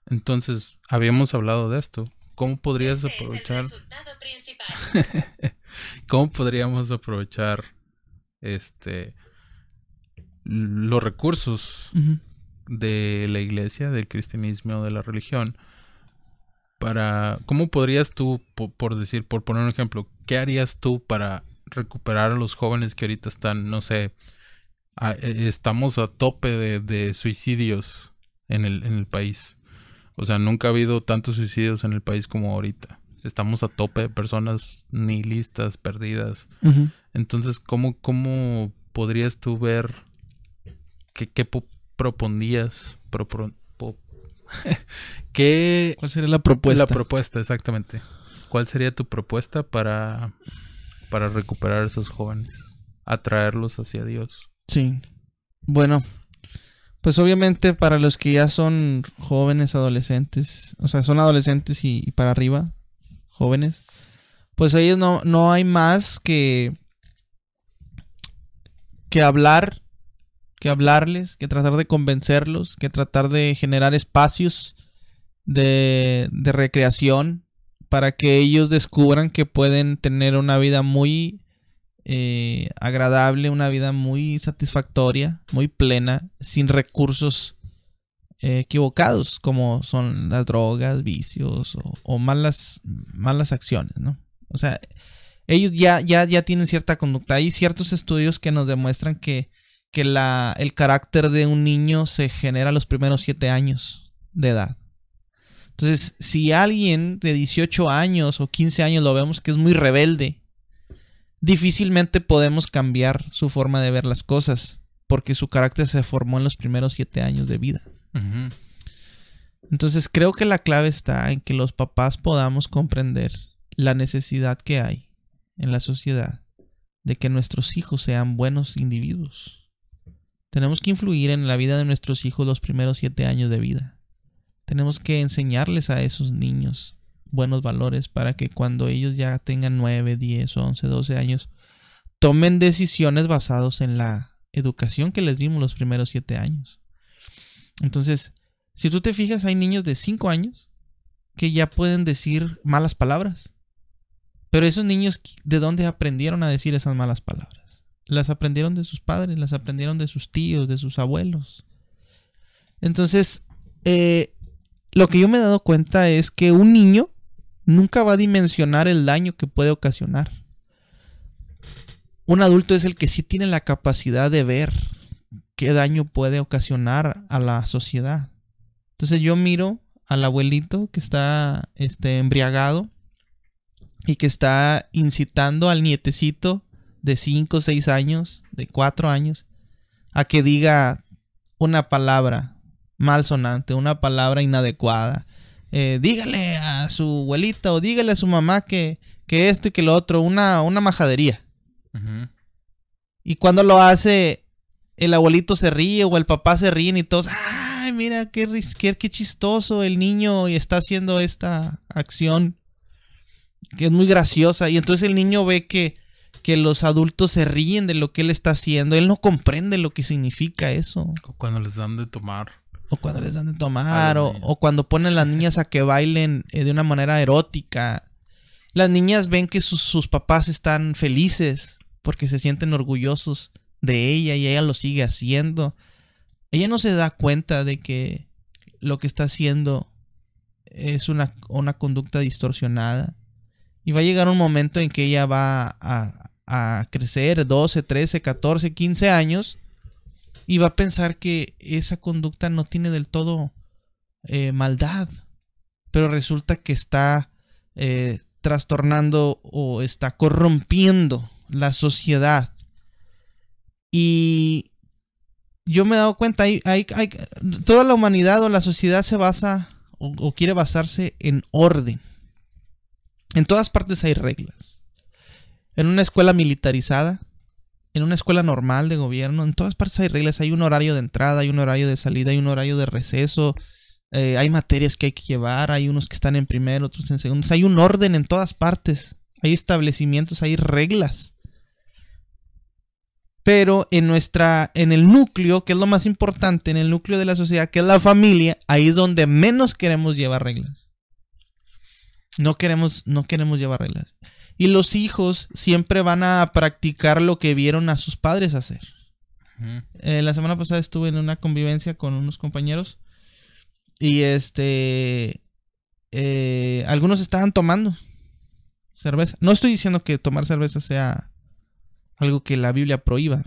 Entonces, habíamos hablado de esto. ¿Cómo podrías Este es el aprovechar? resultado principal. ¿Cómo podríamos aprovechar este los recursos de la iglesia, del cristianismo, de la religión, para, ¿cómo podrías tú, po- por, decir, por poner un ejemplo, qué harías tú para recuperar a los jóvenes que ahorita están, no sé, a- eh, estamos a tope de, de suicidios en el, en el país? O sea, nunca ha habido tantos suicidios en el país como ahorita. Estamos a tope de personas nihilistas, perdidas. Entonces, ¿cómo, cómo podrías tú ver qué, qué po- propondías? Po- ¿Qué ¿Cuál sería la propuesta? la propuesta, exactamente? ¿Cuál sería tu propuesta para, para recuperar a esos jóvenes? Atraerlos hacia Dios. Sí. Bueno, pues obviamente para los que ya son jóvenes, adolescentes, o sea, son adolescentes y, para arriba, jóvenes, pues a ellos no, no hay más que que hablar, que hablarles, que tratar de convencerlos, que tratar de generar espacios de, de recreación para que ellos descubran que pueden tener una vida muy eh, agradable, una vida muy satisfactoria, muy plena, sin recursos eh, equivocados, como son las drogas, vicios o, malas, malas acciones, ¿no? O sea, ellos ya, ya, ya tienen cierta conducta. Hay ciertos estudios que nos demuestran que, que la, el carácter de un niño se genera a los primeros siete años de edad. Entonces, si alguien de 18 años o 15 años lo vemos que es muy rebelde, difícilmente podemos cambiar su forma de ver las cosas, porque su carácter se formó en los primeros 7 años de vida. Entonces, creo que la clave está en que los papás podamos comprender la necesidad que hay en la sociedad de que nuestros hijos sean buenos individuos. Tenemos que influir en la vida de nuestros hijos los primeros siete años de vida. Tenemos que enseñarles a esos niños buenos valores para que cuando ellos ya tengan 9, 10, 11, 12 años, tomen decisiones basadas en la educación que les dimos los primeros siete años. Entonces, si tú te fijas, hay niños de 5 años que ya pueden decir malas palabras. Pero esos niños, ¿de dónde aprendieron a decir esas malas palabras? Las aprendieron de sus padres, las aprendieron de sus tíos, de sus abuelos. Entonces, eh, lo que yo me he dado cuenta es que un niño nunca va a dimensionar el daño que puede ocasionar. Un adulto es el que sí tiene la capacidad de ver qué daño puede ocasionar a la sociedad. Entonces yo miro al abuelito que está este, embriagado y que está incitando al nietecito de 5, 6 años, de 4 años, a que diga una palabra malsonante, una palabra inadecuada. Eh, dígale a su abuelita o dígale a su mamá que, que esto y que lo otro, una, una majadería. Y cuando lo hace, el abuelito se ríe o el papá se ríen y todos, ay, mira qué, qué, qué chistoso el niño y está haciendo esta acción que es muy graciosa. Y entonces el niño ve que, que los adultos se ríen de lo que él está haciendo. Él no comprende lo que significa eso. Cuando les dan de tomar. O cuando les dan de tomar, o, o cuando ponen a las niñas a que bailen eh, de una manera erótica. Las niñas ven que sus, sus papás están felices porque se sienten orgullosos de ella y ella lo sigue haciendo. Ella no se da cuenta de que lo que está haciendo es una, una conducta distorsionada. Y va a llegar un momento en que ella va a, a crecer 12, 13, 14, 15 años y va a pensar que esa conducta no tiene del todo eh, maldad, pero resulta que está eh, trastornando o está corrompiendo la sociedad. Y yo me he dado cuenta, hay, hay- hay- toda la humanidad o la sociedad se basa o, o quiere basarse en orden. En todas partes hay reglas. En una escuela militarizada, en una escuela normal de gobierno, en todas partes hay reglas. Hay un horario de entrada, hay un horario de salida, hay un horario de receso. eh, hay materias que hay que llevar, hay unos que están en primero, otros en segundo. Hay un orden en todas partes. Hay establecimientos, hay reglas. Pero en nuestra, en el núcleo, que es lo más importante, en el núcleo de la sociedad, que es la familia, ahí es donde menos queremos llevar reglas. No queremos, no queremos llevar reglas. Y los hijos siempre van a practicar lo que vieron a sus padres hacer. Eh, la semana pasada estuve en una convivencia con unos compañeros y este eh, algunos estaban tomando cerveza. No estoy diciendo que tomar cerveza sea algo que la Biblia prohíba.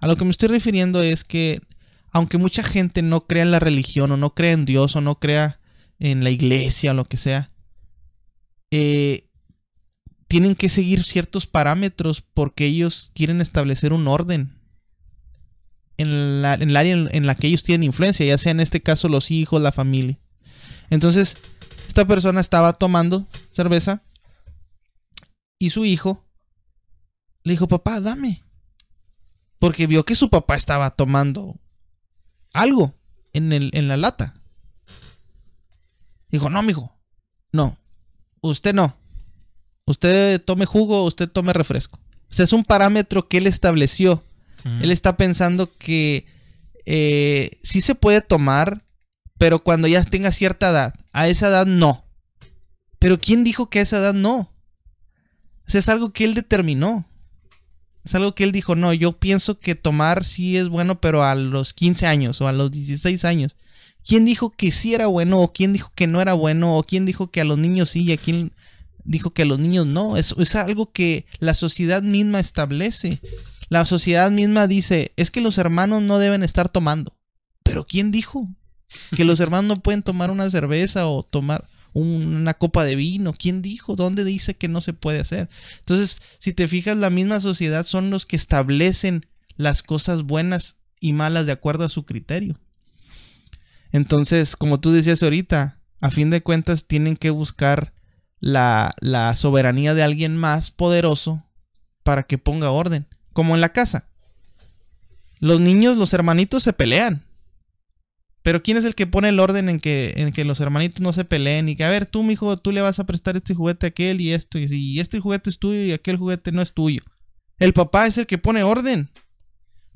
A lo que me estoy refiriendo es que aunque mucha gente no crea en la religión o no crea en Dios o no crea en la iglesia o lo que sea, eh, tienen que seguir ciertos parámetros porque ellos quieren establecer un orden en, la, el área en, en la que ellos tienen influencia, ya sea en este caso los hijos, la familia. Entonces, esta persona estaba tomando cerveza y su hijo le dijo, papá, dame. Porque vio que su papá estaba tomando algo en, el, en la lata. Dijo, no, mijo, no, usted no. Usted tome jugo, usted tome refresco. O sea, es un parámetro que él estableció. Él está pensando que eh, sí se puede tomar, pero cuando ya tenga cierta edad. A esa edad no. Pero ¿quién dijo que a esa edad no? O sea, es algo que él determinó. Es algo que él dijo, no, yo pienso que tomar sí es bueno, pero a los 15 años o a los 16 años. ¿Quién dijo que sí era bueno o quién dijo que no era bueno o quién dijo que a los niños sí y a quién dijo que a los niños no? Es, es algo que la sociedad misma establece. La sociedad misma dice, es que los hermanos no deben estar tomando. Pero ¿quién dijo? Que los hermanos no pueden tomar una cerveza o tomar una copa de vino. ¿Quién dijo? ¿Dónde dice que no se puede hacer? Entonces, si te fijas, la misma sociedad son los que establecen las cosas buenas y malas de acuerdo a su criterio. Entonces, como tú decías ahorita, a fin de cuentas tienen que buscar la, la soberanía de alguien más poderoso para que ponga orden. Como en la casa. Los niños, los hermanitos se pelean. Pero ¿quién es el que pone el orden en que, en que los hermanitos no se peleen? Y que, a ver, tú, mijo, tú le vas a prestar este juguete a aquel y esto. Y, y este juguete es tuyo y aquel juguete no es tuyo. El papá es el que pone orden.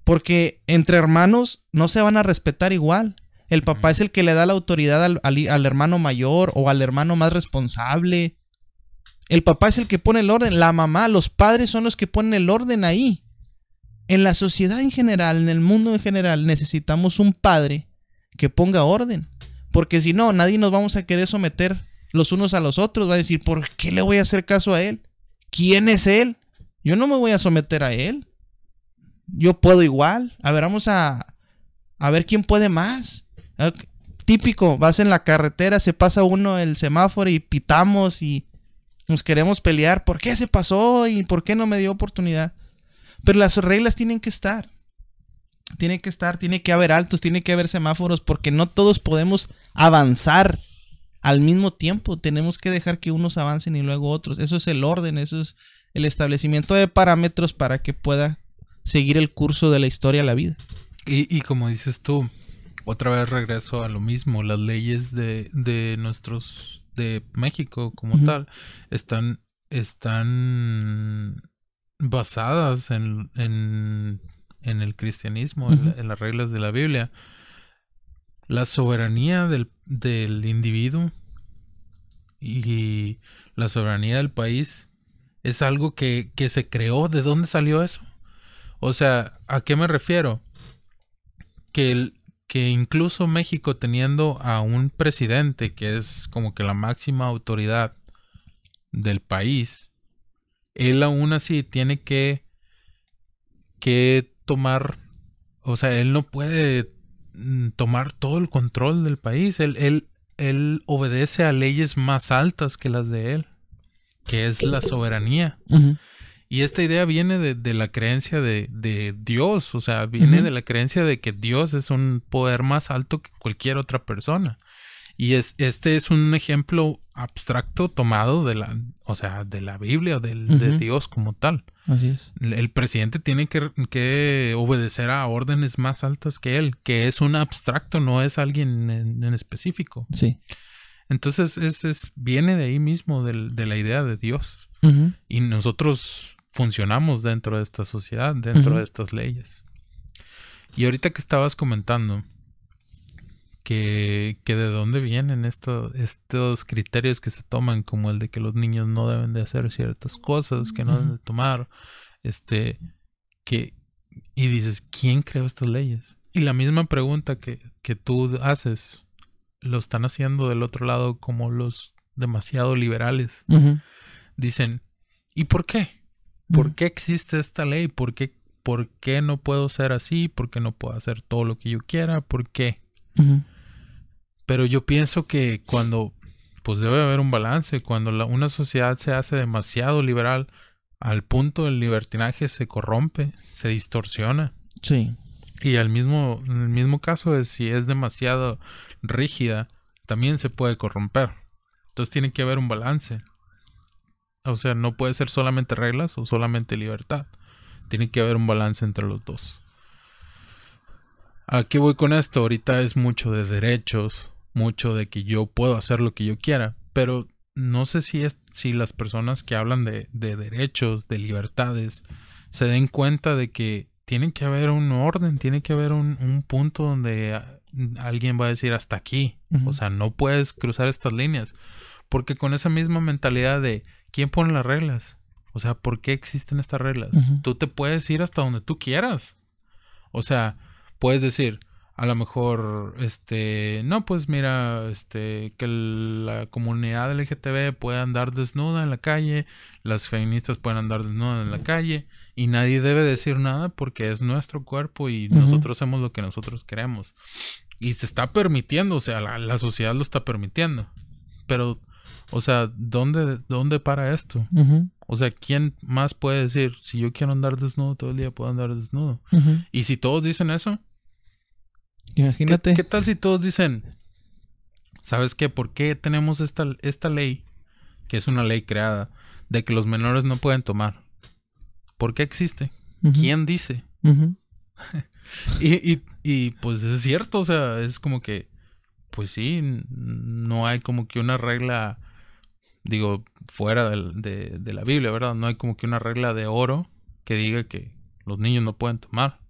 Porque entre hermanos no se van a respetar igual. El papá es el que le da la autoridad al, al, hermano mayor o al hermano más responsable. El papá es el que pone el orden. La mamá, los padres son los que ponen el orden ahí. En la sociedad en general, en el mundo en general, necesitamos un padre que ponga orden. Porque si no, nadie nos vamos a querer someter los unos a los otros. Va a decir, ¿por qué le voy a hacer caso a él? ¿Quién es él? Yo no me voy a someter a él. Yo puedo igual. A ver, vamos a, a ver quién puede más. Ah, típico, vas en la carretera, se pasa uno el semáforo y pitamos y nos queremos pelear. ¿Por qué se pasó y por qué no me dio oportunidad? Pero las reglas tienen que estar. Tiene que estar, tiene que haber altos, tiene que haber semáforos, porque no todos podemos avanzar al mismo tiempo. Tenemos que dejar que unos avancen y luego otros. Eso es el orden, eso es el establecimiento de parámetros para que pueda seguir el curso de la historia a la vida. Y, como dices tú, otra vez regreso a lo mismo, las leyes de, de nuestros, de México como tal, están, están basadas en, en, en el cristianismo, en, las reglas de la Biblia. La soberanía del, del individuo y la soberanía del país es algo que, que se creó. ¿De dónde salió eso? O sea, ¿a qué me refiero? Que, el, que incluso México teniendo a un presidente que es como que la máxima autoridad del país, él aún así tiene que, que tomar, o sea, él no puede mm, tomar todo el control del país, él, él, él obedece a leyes más altas que las de él, que es la soberanía. Y esta idea viene de, la creencia de, de, Dios, o sea, viene de la creencia de que Dios es un poder más alto que cualquier otra persona. Y es, este es un ejemplo abstracto tomado de la, o sea, de la Biblia, del, de Dios como tal. Así es. El, presidente tiene que, que, obedecer a órdenes más altas que él, que es un abstracto, no es alguien en, específico. Sí. Entonces, es, es, viene de ahí mismo, de, la idea de Dios. Y nosotros funcionamos dentro de esta sociedad, dentro de estas leyes. Y ahorita que estabas comentando, que, que de dónde vienen estos estos criterios que se toman, como el de que los niños no deben de hacer ciertas cosas, que no deben de tomar, este, que, y dices, ¿quién creó estas leyes? Y la misma pregunta que, que tú haces, lo están haciendo del otro lado como los demasiado liberales. Dicen, ¿y por qué? ¿Por qué existe esta ley? ¿Por qué, ¿Por qué no puedo ser así? ¿Por qué no puedo hacer todo lo que yo quiera? ¿Por qué? Pero yo pienso que cuando, pues debe haber un balance, cuando la, una sociedad se hace demasiado liberal, al punto del libertinaje se corrompe, se distorsiona. Sí. Y al mismo, en el mismo caso es si es demasiado rígida, también se puede corromper. Entonces tiene que haber un balance. O sea, no puede ser solamente reglas o solamente libertad. Tiene que haber un balance entre los dos. ¿A qué voy con esto? Ahorita es mucho de derechos, mucho de que yo puedo hacer lo que yo quiera, pero no sé si, es, si las personas que hablan de, derechos, de libertades, se den cuenta de que tiene que haber un orden, tiene que haber un, punto donde alguien va a decir hasta aquí. O sea, no puedes cruzar estas líneas. Porque con esa misma mentalidad de quién pone las reglas. O sea, ¿por qué existen estas reglas? Tú te puedes ir hasta donde tú quieras. O sea, puedes decir, a lo mejor, este, no, pues mira, este, que la comunidad LGTB pueda andar desnuda en la calle, las feministas pueden andar desnudas en la calle, y nadie debe decir nada porque es nuestro cuerpo y nosotros hacemos lo que nosotros queremos. Y se está permitiendo, o sea, la, la sociedad lo está permitiendo. Pero, o sea, ¿dónde, ¿dónde para esto? O sea, ¿quién más puede decir, si yo quiero andar desnudo todo el día, puedo andar desnudo? Y si todos dicen eso, Imagínate. ¿Qué, qué tal si todos dicen, ¿sabes qué? ¿Por qué tenemos esta, esta ley, que es una ley creada, de que los menores no pueden tomar? ¿Por qué existe? ¿Quién dice? Y, y, y pues es cierto, o sea, es como que, pues sí, no hay como que una regla, digo, fuera de la Biblia, ¿verdad? No hay como que una regla de oro que diga que los niños no pueden tomar.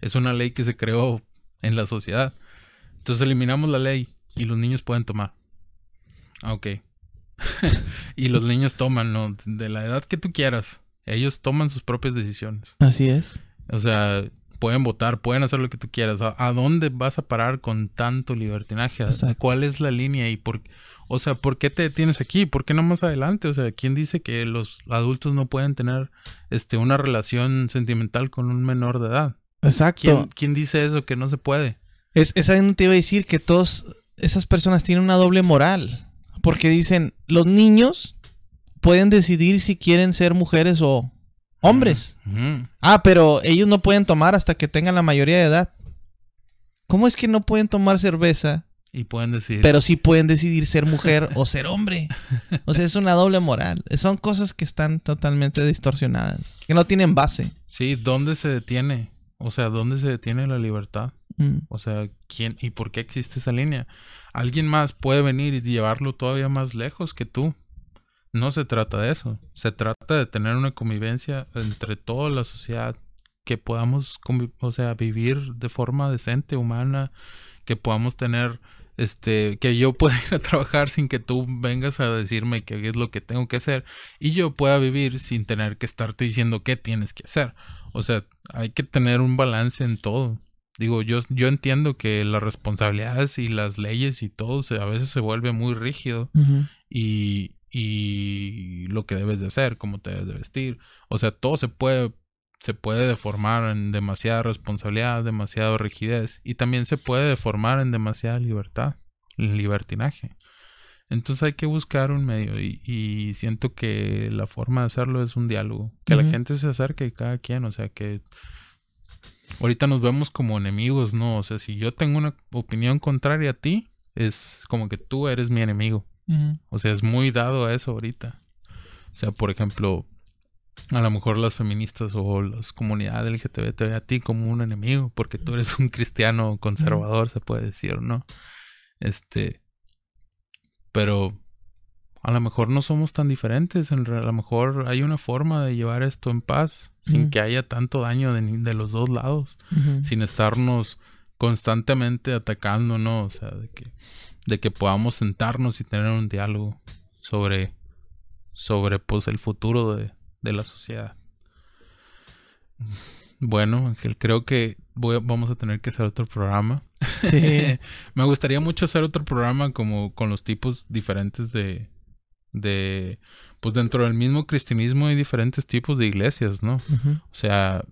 Es una ley que se creó en la sociedad. Entonces eliminamos la ley y los niños pueden tomar. Ah, ok. y los niños toman, ¿no? De la edad que tú quieras. Ellos toman sus propias decisiones. Así es. O sea, pueden votar, pueden hacer lo que tú quieras. ¿A, a dónde vas a parar con tanto libertinaje? ¿A- Exacto. ¿Cuál es la línea? y por, O sea, ¿por qué te detienes aquí? ¿Por qué no más adelante? O sea, ¿quién dice que los adultos no pueden tener este, una relación sentimental con un menor de edad? Exacto. ¿Quién, quién dice eso que no se puede? Es, es ahí donde te iba a decir que todas esas personas tienen una doble moral. Porque dicen, los niños pueden decidir si quieren ser mujeres o hombres. Ah, pero ellos no pueden tomar hasta que tengan la mayoría de edad. ¿Cómo es que no pueden tomar cerveza, Y pueden decir... pero sí pueden decidir ser mujer o ser hombre? O sea, es una doble moral. Son cosas que están totalmente distorsionadas, que no tienen base. Sí, ¿dónde se detiene? O sea, ¿dónde se detiene la libertad? Mm, O sea, ¿quién y por qué existe esa línea? Alguien más puede venir y llevarlo todavía más lejos que tú. No se trata de eso. Se trata de tener una convivencia entre toda la sociedad que podamos, o sea, vivir de forma decente, humana, que podamos tener, este, que yo pueda ir a trabajar sin que tú vengas a decirme qué es lo que tengo que hacer y yo pueda vivir sin tener que estarte diciendo qué tienes que hacer. O sea, hay que tener un balance en todo. Digo, yo, yo entiendo que las responsabilidades y las leyes y todo se, a veces se vuelve muy rígido y, y lo que debes de hacer, cómo te debes de vestir. O sea, todo se puede, se puede deformar en demasiada responsabilidad, demasiada rigidez y también se puede deformar en demasiada libertad, en libertinaje. Entonces hay que buscar un medio y, y siento que la forma de hacerlo es un diálogo, que la gente se acerque cada quien, o sea que ahorita nos vemos como enemigos, ¿no? O sea, si yo tengo una opinión contraria a ti, es como que tú eres mi enemigo. O sea, es muy dado a eso ahorita. O sea, por ejemplo, a lo mejor las feministas o las comunidades LGTB te ven a ti como un enemigo porque tú eres un cristiano conservador, se puede decir, ¿no? Este, pero a lo mejor no somos tan diferentes. En re- a lo mejor hay una forma de llevar esto en paz sin que haya tanto daño de, los dos lados sin estarnos constantemente atacando, ¿no? O sea, de que, de que podamos sentarnos y tener un diálogo sobre, sobre pues el futuro de, de la sociedad. Bueno, Ángel, creo que voy a- vamos a tener que hacer otro programa. Sí. Me gustaría mucho hacer otro programa como con los tipos diferentes de, de, pues dentro del mismo cristianismo hay diferentes tipos de iglesias, ¿no? O sea,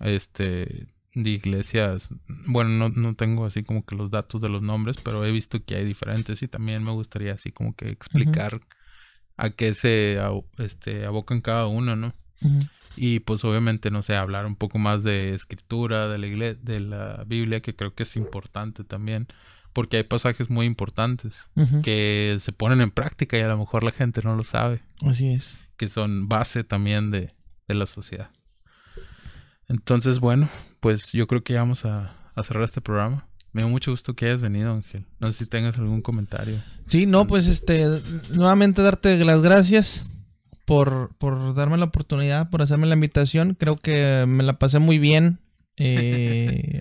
este, de iglesias, bueno, no, no tengo así como que los datos de los nombres, pero he visto que hay diferentes y también me gustaría así como que explicar a qué se este, abocan cada uno, ¿no? Y pues obviamente, no sé, hablar un poco más de escritura, de la iglesia, de la Biblia, que creo que es importante también, porque hay pasajes muy importantes que se ponen en práctica y a lo mejor la gente no lo sabe Así es. que son base también de, de la sociedad. Entonces, bueno, pues yo creo que ya vamos a, a cerrar este programa. Me da mucho gusto que hayas venido, Ángel. No sé si tengas algún comentario. Sí, no, pues este, nuevamente darte las gracias por, por darme la oportunidad, por hacerme la invitación. Creo que me la pasé muy bien. Eh,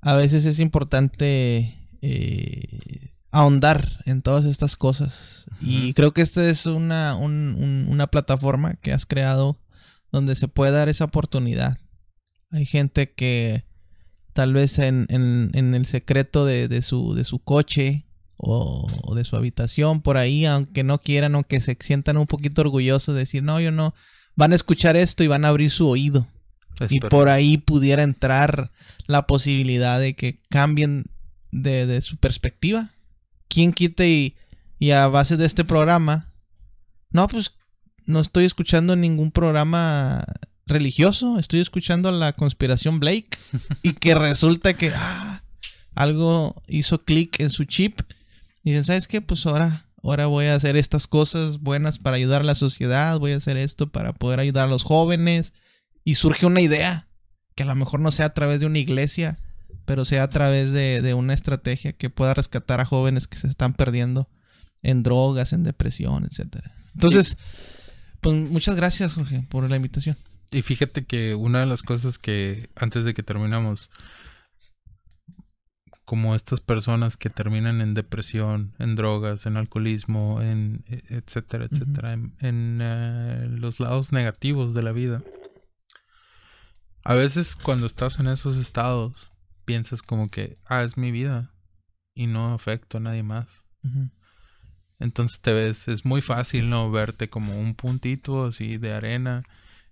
a veces es importante eh, ahondar en todas estas cosas. Y creo que esta es una, un- un- una plataforma que has creado donde se puede dar esa oportunidad. Hay gente que tal vez en, en- en el secreto de, de su, de su coche o, o de su habitación por ahí, aunque no quieran, aunque se sientan un poquito orgullosos de decir, no, yo no, van a escuchar esto y van a abrir su oído y por ahí pudiera entrar la posibilidad de que cambien de, de su perspectiva. ¿Quién quite y, y a base de este programa? No, pues no estoy escuchando ningún programa religioso, estoy escuchando la conspiración Blake y que resulta que ah, algo hizo clic en su chip y dicen, ¿sabes qué? Pues ahora, ahora voy a hacer estas cosas buenas para ayudar a la sociedad, voy a hacer esto para poder ayudar a los jóvenes y surge una idea que a lo mejor no sea a través de una iglesia, pero sea a través de, de una estrategia que pueda rescatar a jóvenes que se están perdiendo en drogas, en depresión, etcétera. Entonces, pues muchas gracias, Jorge, por la invitación. Y fíjate que una de las cosas que antes de que terminamos, como estas personas que terminan en depresión, en drogas, en alcoholismo, en e- etcétera, etcétera, en, en, eh, los lados negativos de la vida. A veces cuando estás en esos estados, piensas como que, ah, es mi vida y no afecto a nadie más. Entonces te ves, es muy fácil no verte como un puntito así de arena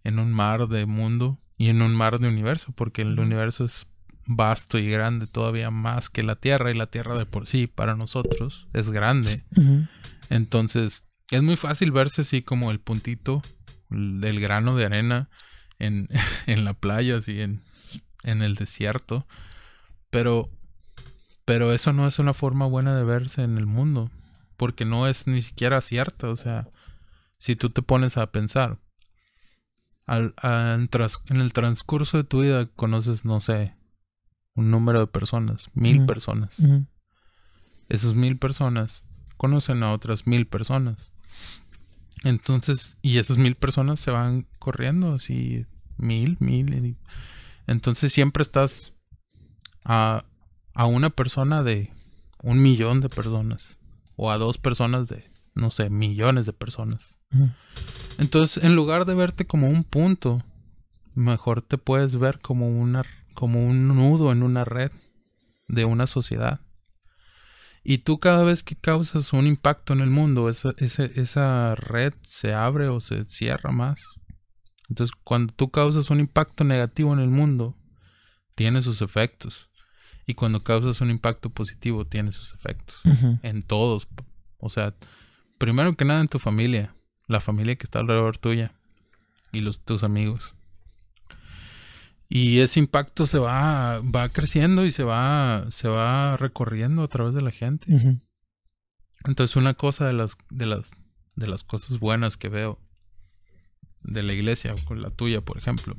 en un mar de mundo y en un mar de universo, porque el universo es vasto y grande todavía más que la Tierra y la Tierra de por sí para nosotros es grande. Entonces es muy fácil verse así como el puntito el- del grano de arena en, en la playa, así en, en el desierto. Pero, pero eso no es una forma buena de verse en el mundo, porque no es ni siquiera cierta. O sea, si tú te pones a pensar, al, a- en, el transcurso de tu vida conoces, no sé, un número de personas, mil personas esas mil personas conocen a otras mil personas. Entonces, y esas mil personas se van corriendo así, mil, mil. entonces siempre estás a, a una persona de un millón de personas. O a dos personas de, no sé, millones de personas. Entonces, en lugar de verte como un punto, mejor te puedes ver como una como un nudo en una red de una sociedad. Y tú cada vez que causas un impacto en el mundo, esa, ese- esa red se abre o se cierra más. Entonces, cuando tú causas un impacto negativo en el mundo, tiene sus efectos. Y cuando causas un impacto positivo, tiene sus efectos en todos. O sea, primero que nada en tu familia, la familia que está alrededor tuya y los tus amigos. Y ese impacto se va, va creciendo y se va, se va recorriendo a través de la gente. Entonces, una cosa de las, de las, de las cosas buenas que veo de la iglesia, con la tuya, por ejemplo,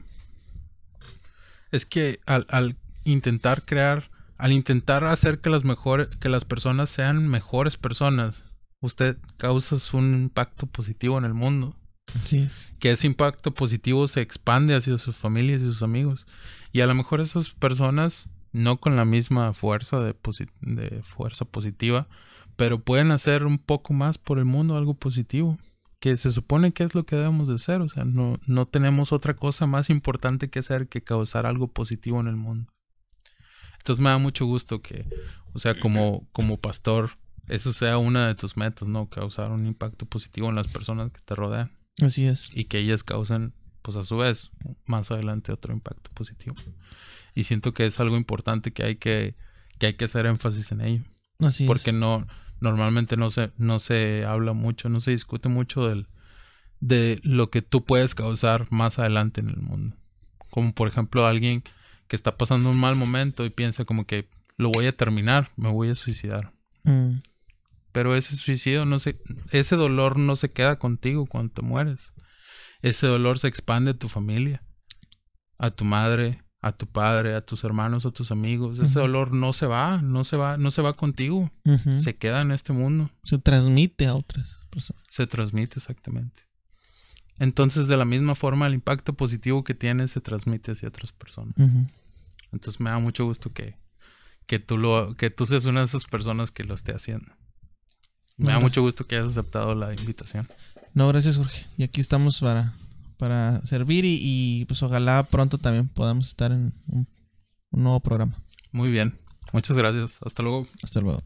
es que al, al intentar crear, al intentar hacer que las mejores, que las personas sean mejores personas, usted causa un impacto positivo en el mundo. Así es. Que ese impacto positivo se expande hacia sus familias y sus amigos. Y a lo mejor esas personas, no con la misma fuerza de, de fuerza positiva, pero pueden hacer un poco más por el mundo, algo positivo. Que se supone que es lo que debemos de hacer. O sea, no, no tenemos otra cosa más importante que hacer que causar algo positivo en el mundo. Entonces me da mucho gusto que, o sea, como, como pastor, eso sea una de tus metas, ¿no? Causar un impacto positivo en las personas que te rodean Así es. y que ellas causen, pues a su vez, más adelante otro impacto positivo. Y siento que es algo importante que hay que, que hay que hacer énfasis en ello. Así Porque es. no, normalmente no se, no se habla mucho, no se discute mucho del, de lo que tú puedes causar más adelante en el mundo. Como por ejemplo alguien que está pasando un mal momento y piensa como que lo voy a terminar, me voy a suicidar. Mm. Pero ese suicidio no se, ese dolor no se queda contigo cuando te mueres. Ese dolor se expande a tu familia, a tu madre, a tu padre, a tus hermanos, a tus amigos. Ese dolor no se va, no se va, no se va contigo. Se queda en este mundo. Se transmite a otras personas. Se transmite exactamente. Entonces, de la misma forma, el impacto positivo que tienes se transmite hacia otras personas. Entonces, me da mucho gusto que, que tú lo, que tú seas una de esas personas que lo esté haciendo. Me No, da mucho gusto que hayas aceptado la invitación. No, gracias, Jorge. Y aquí estamos para, para servir y, y, pues ojalá pronto también podamos estar en un, un nuevo programa. Muy bien. Muchas gracias. Hasta luego. Hasta luego.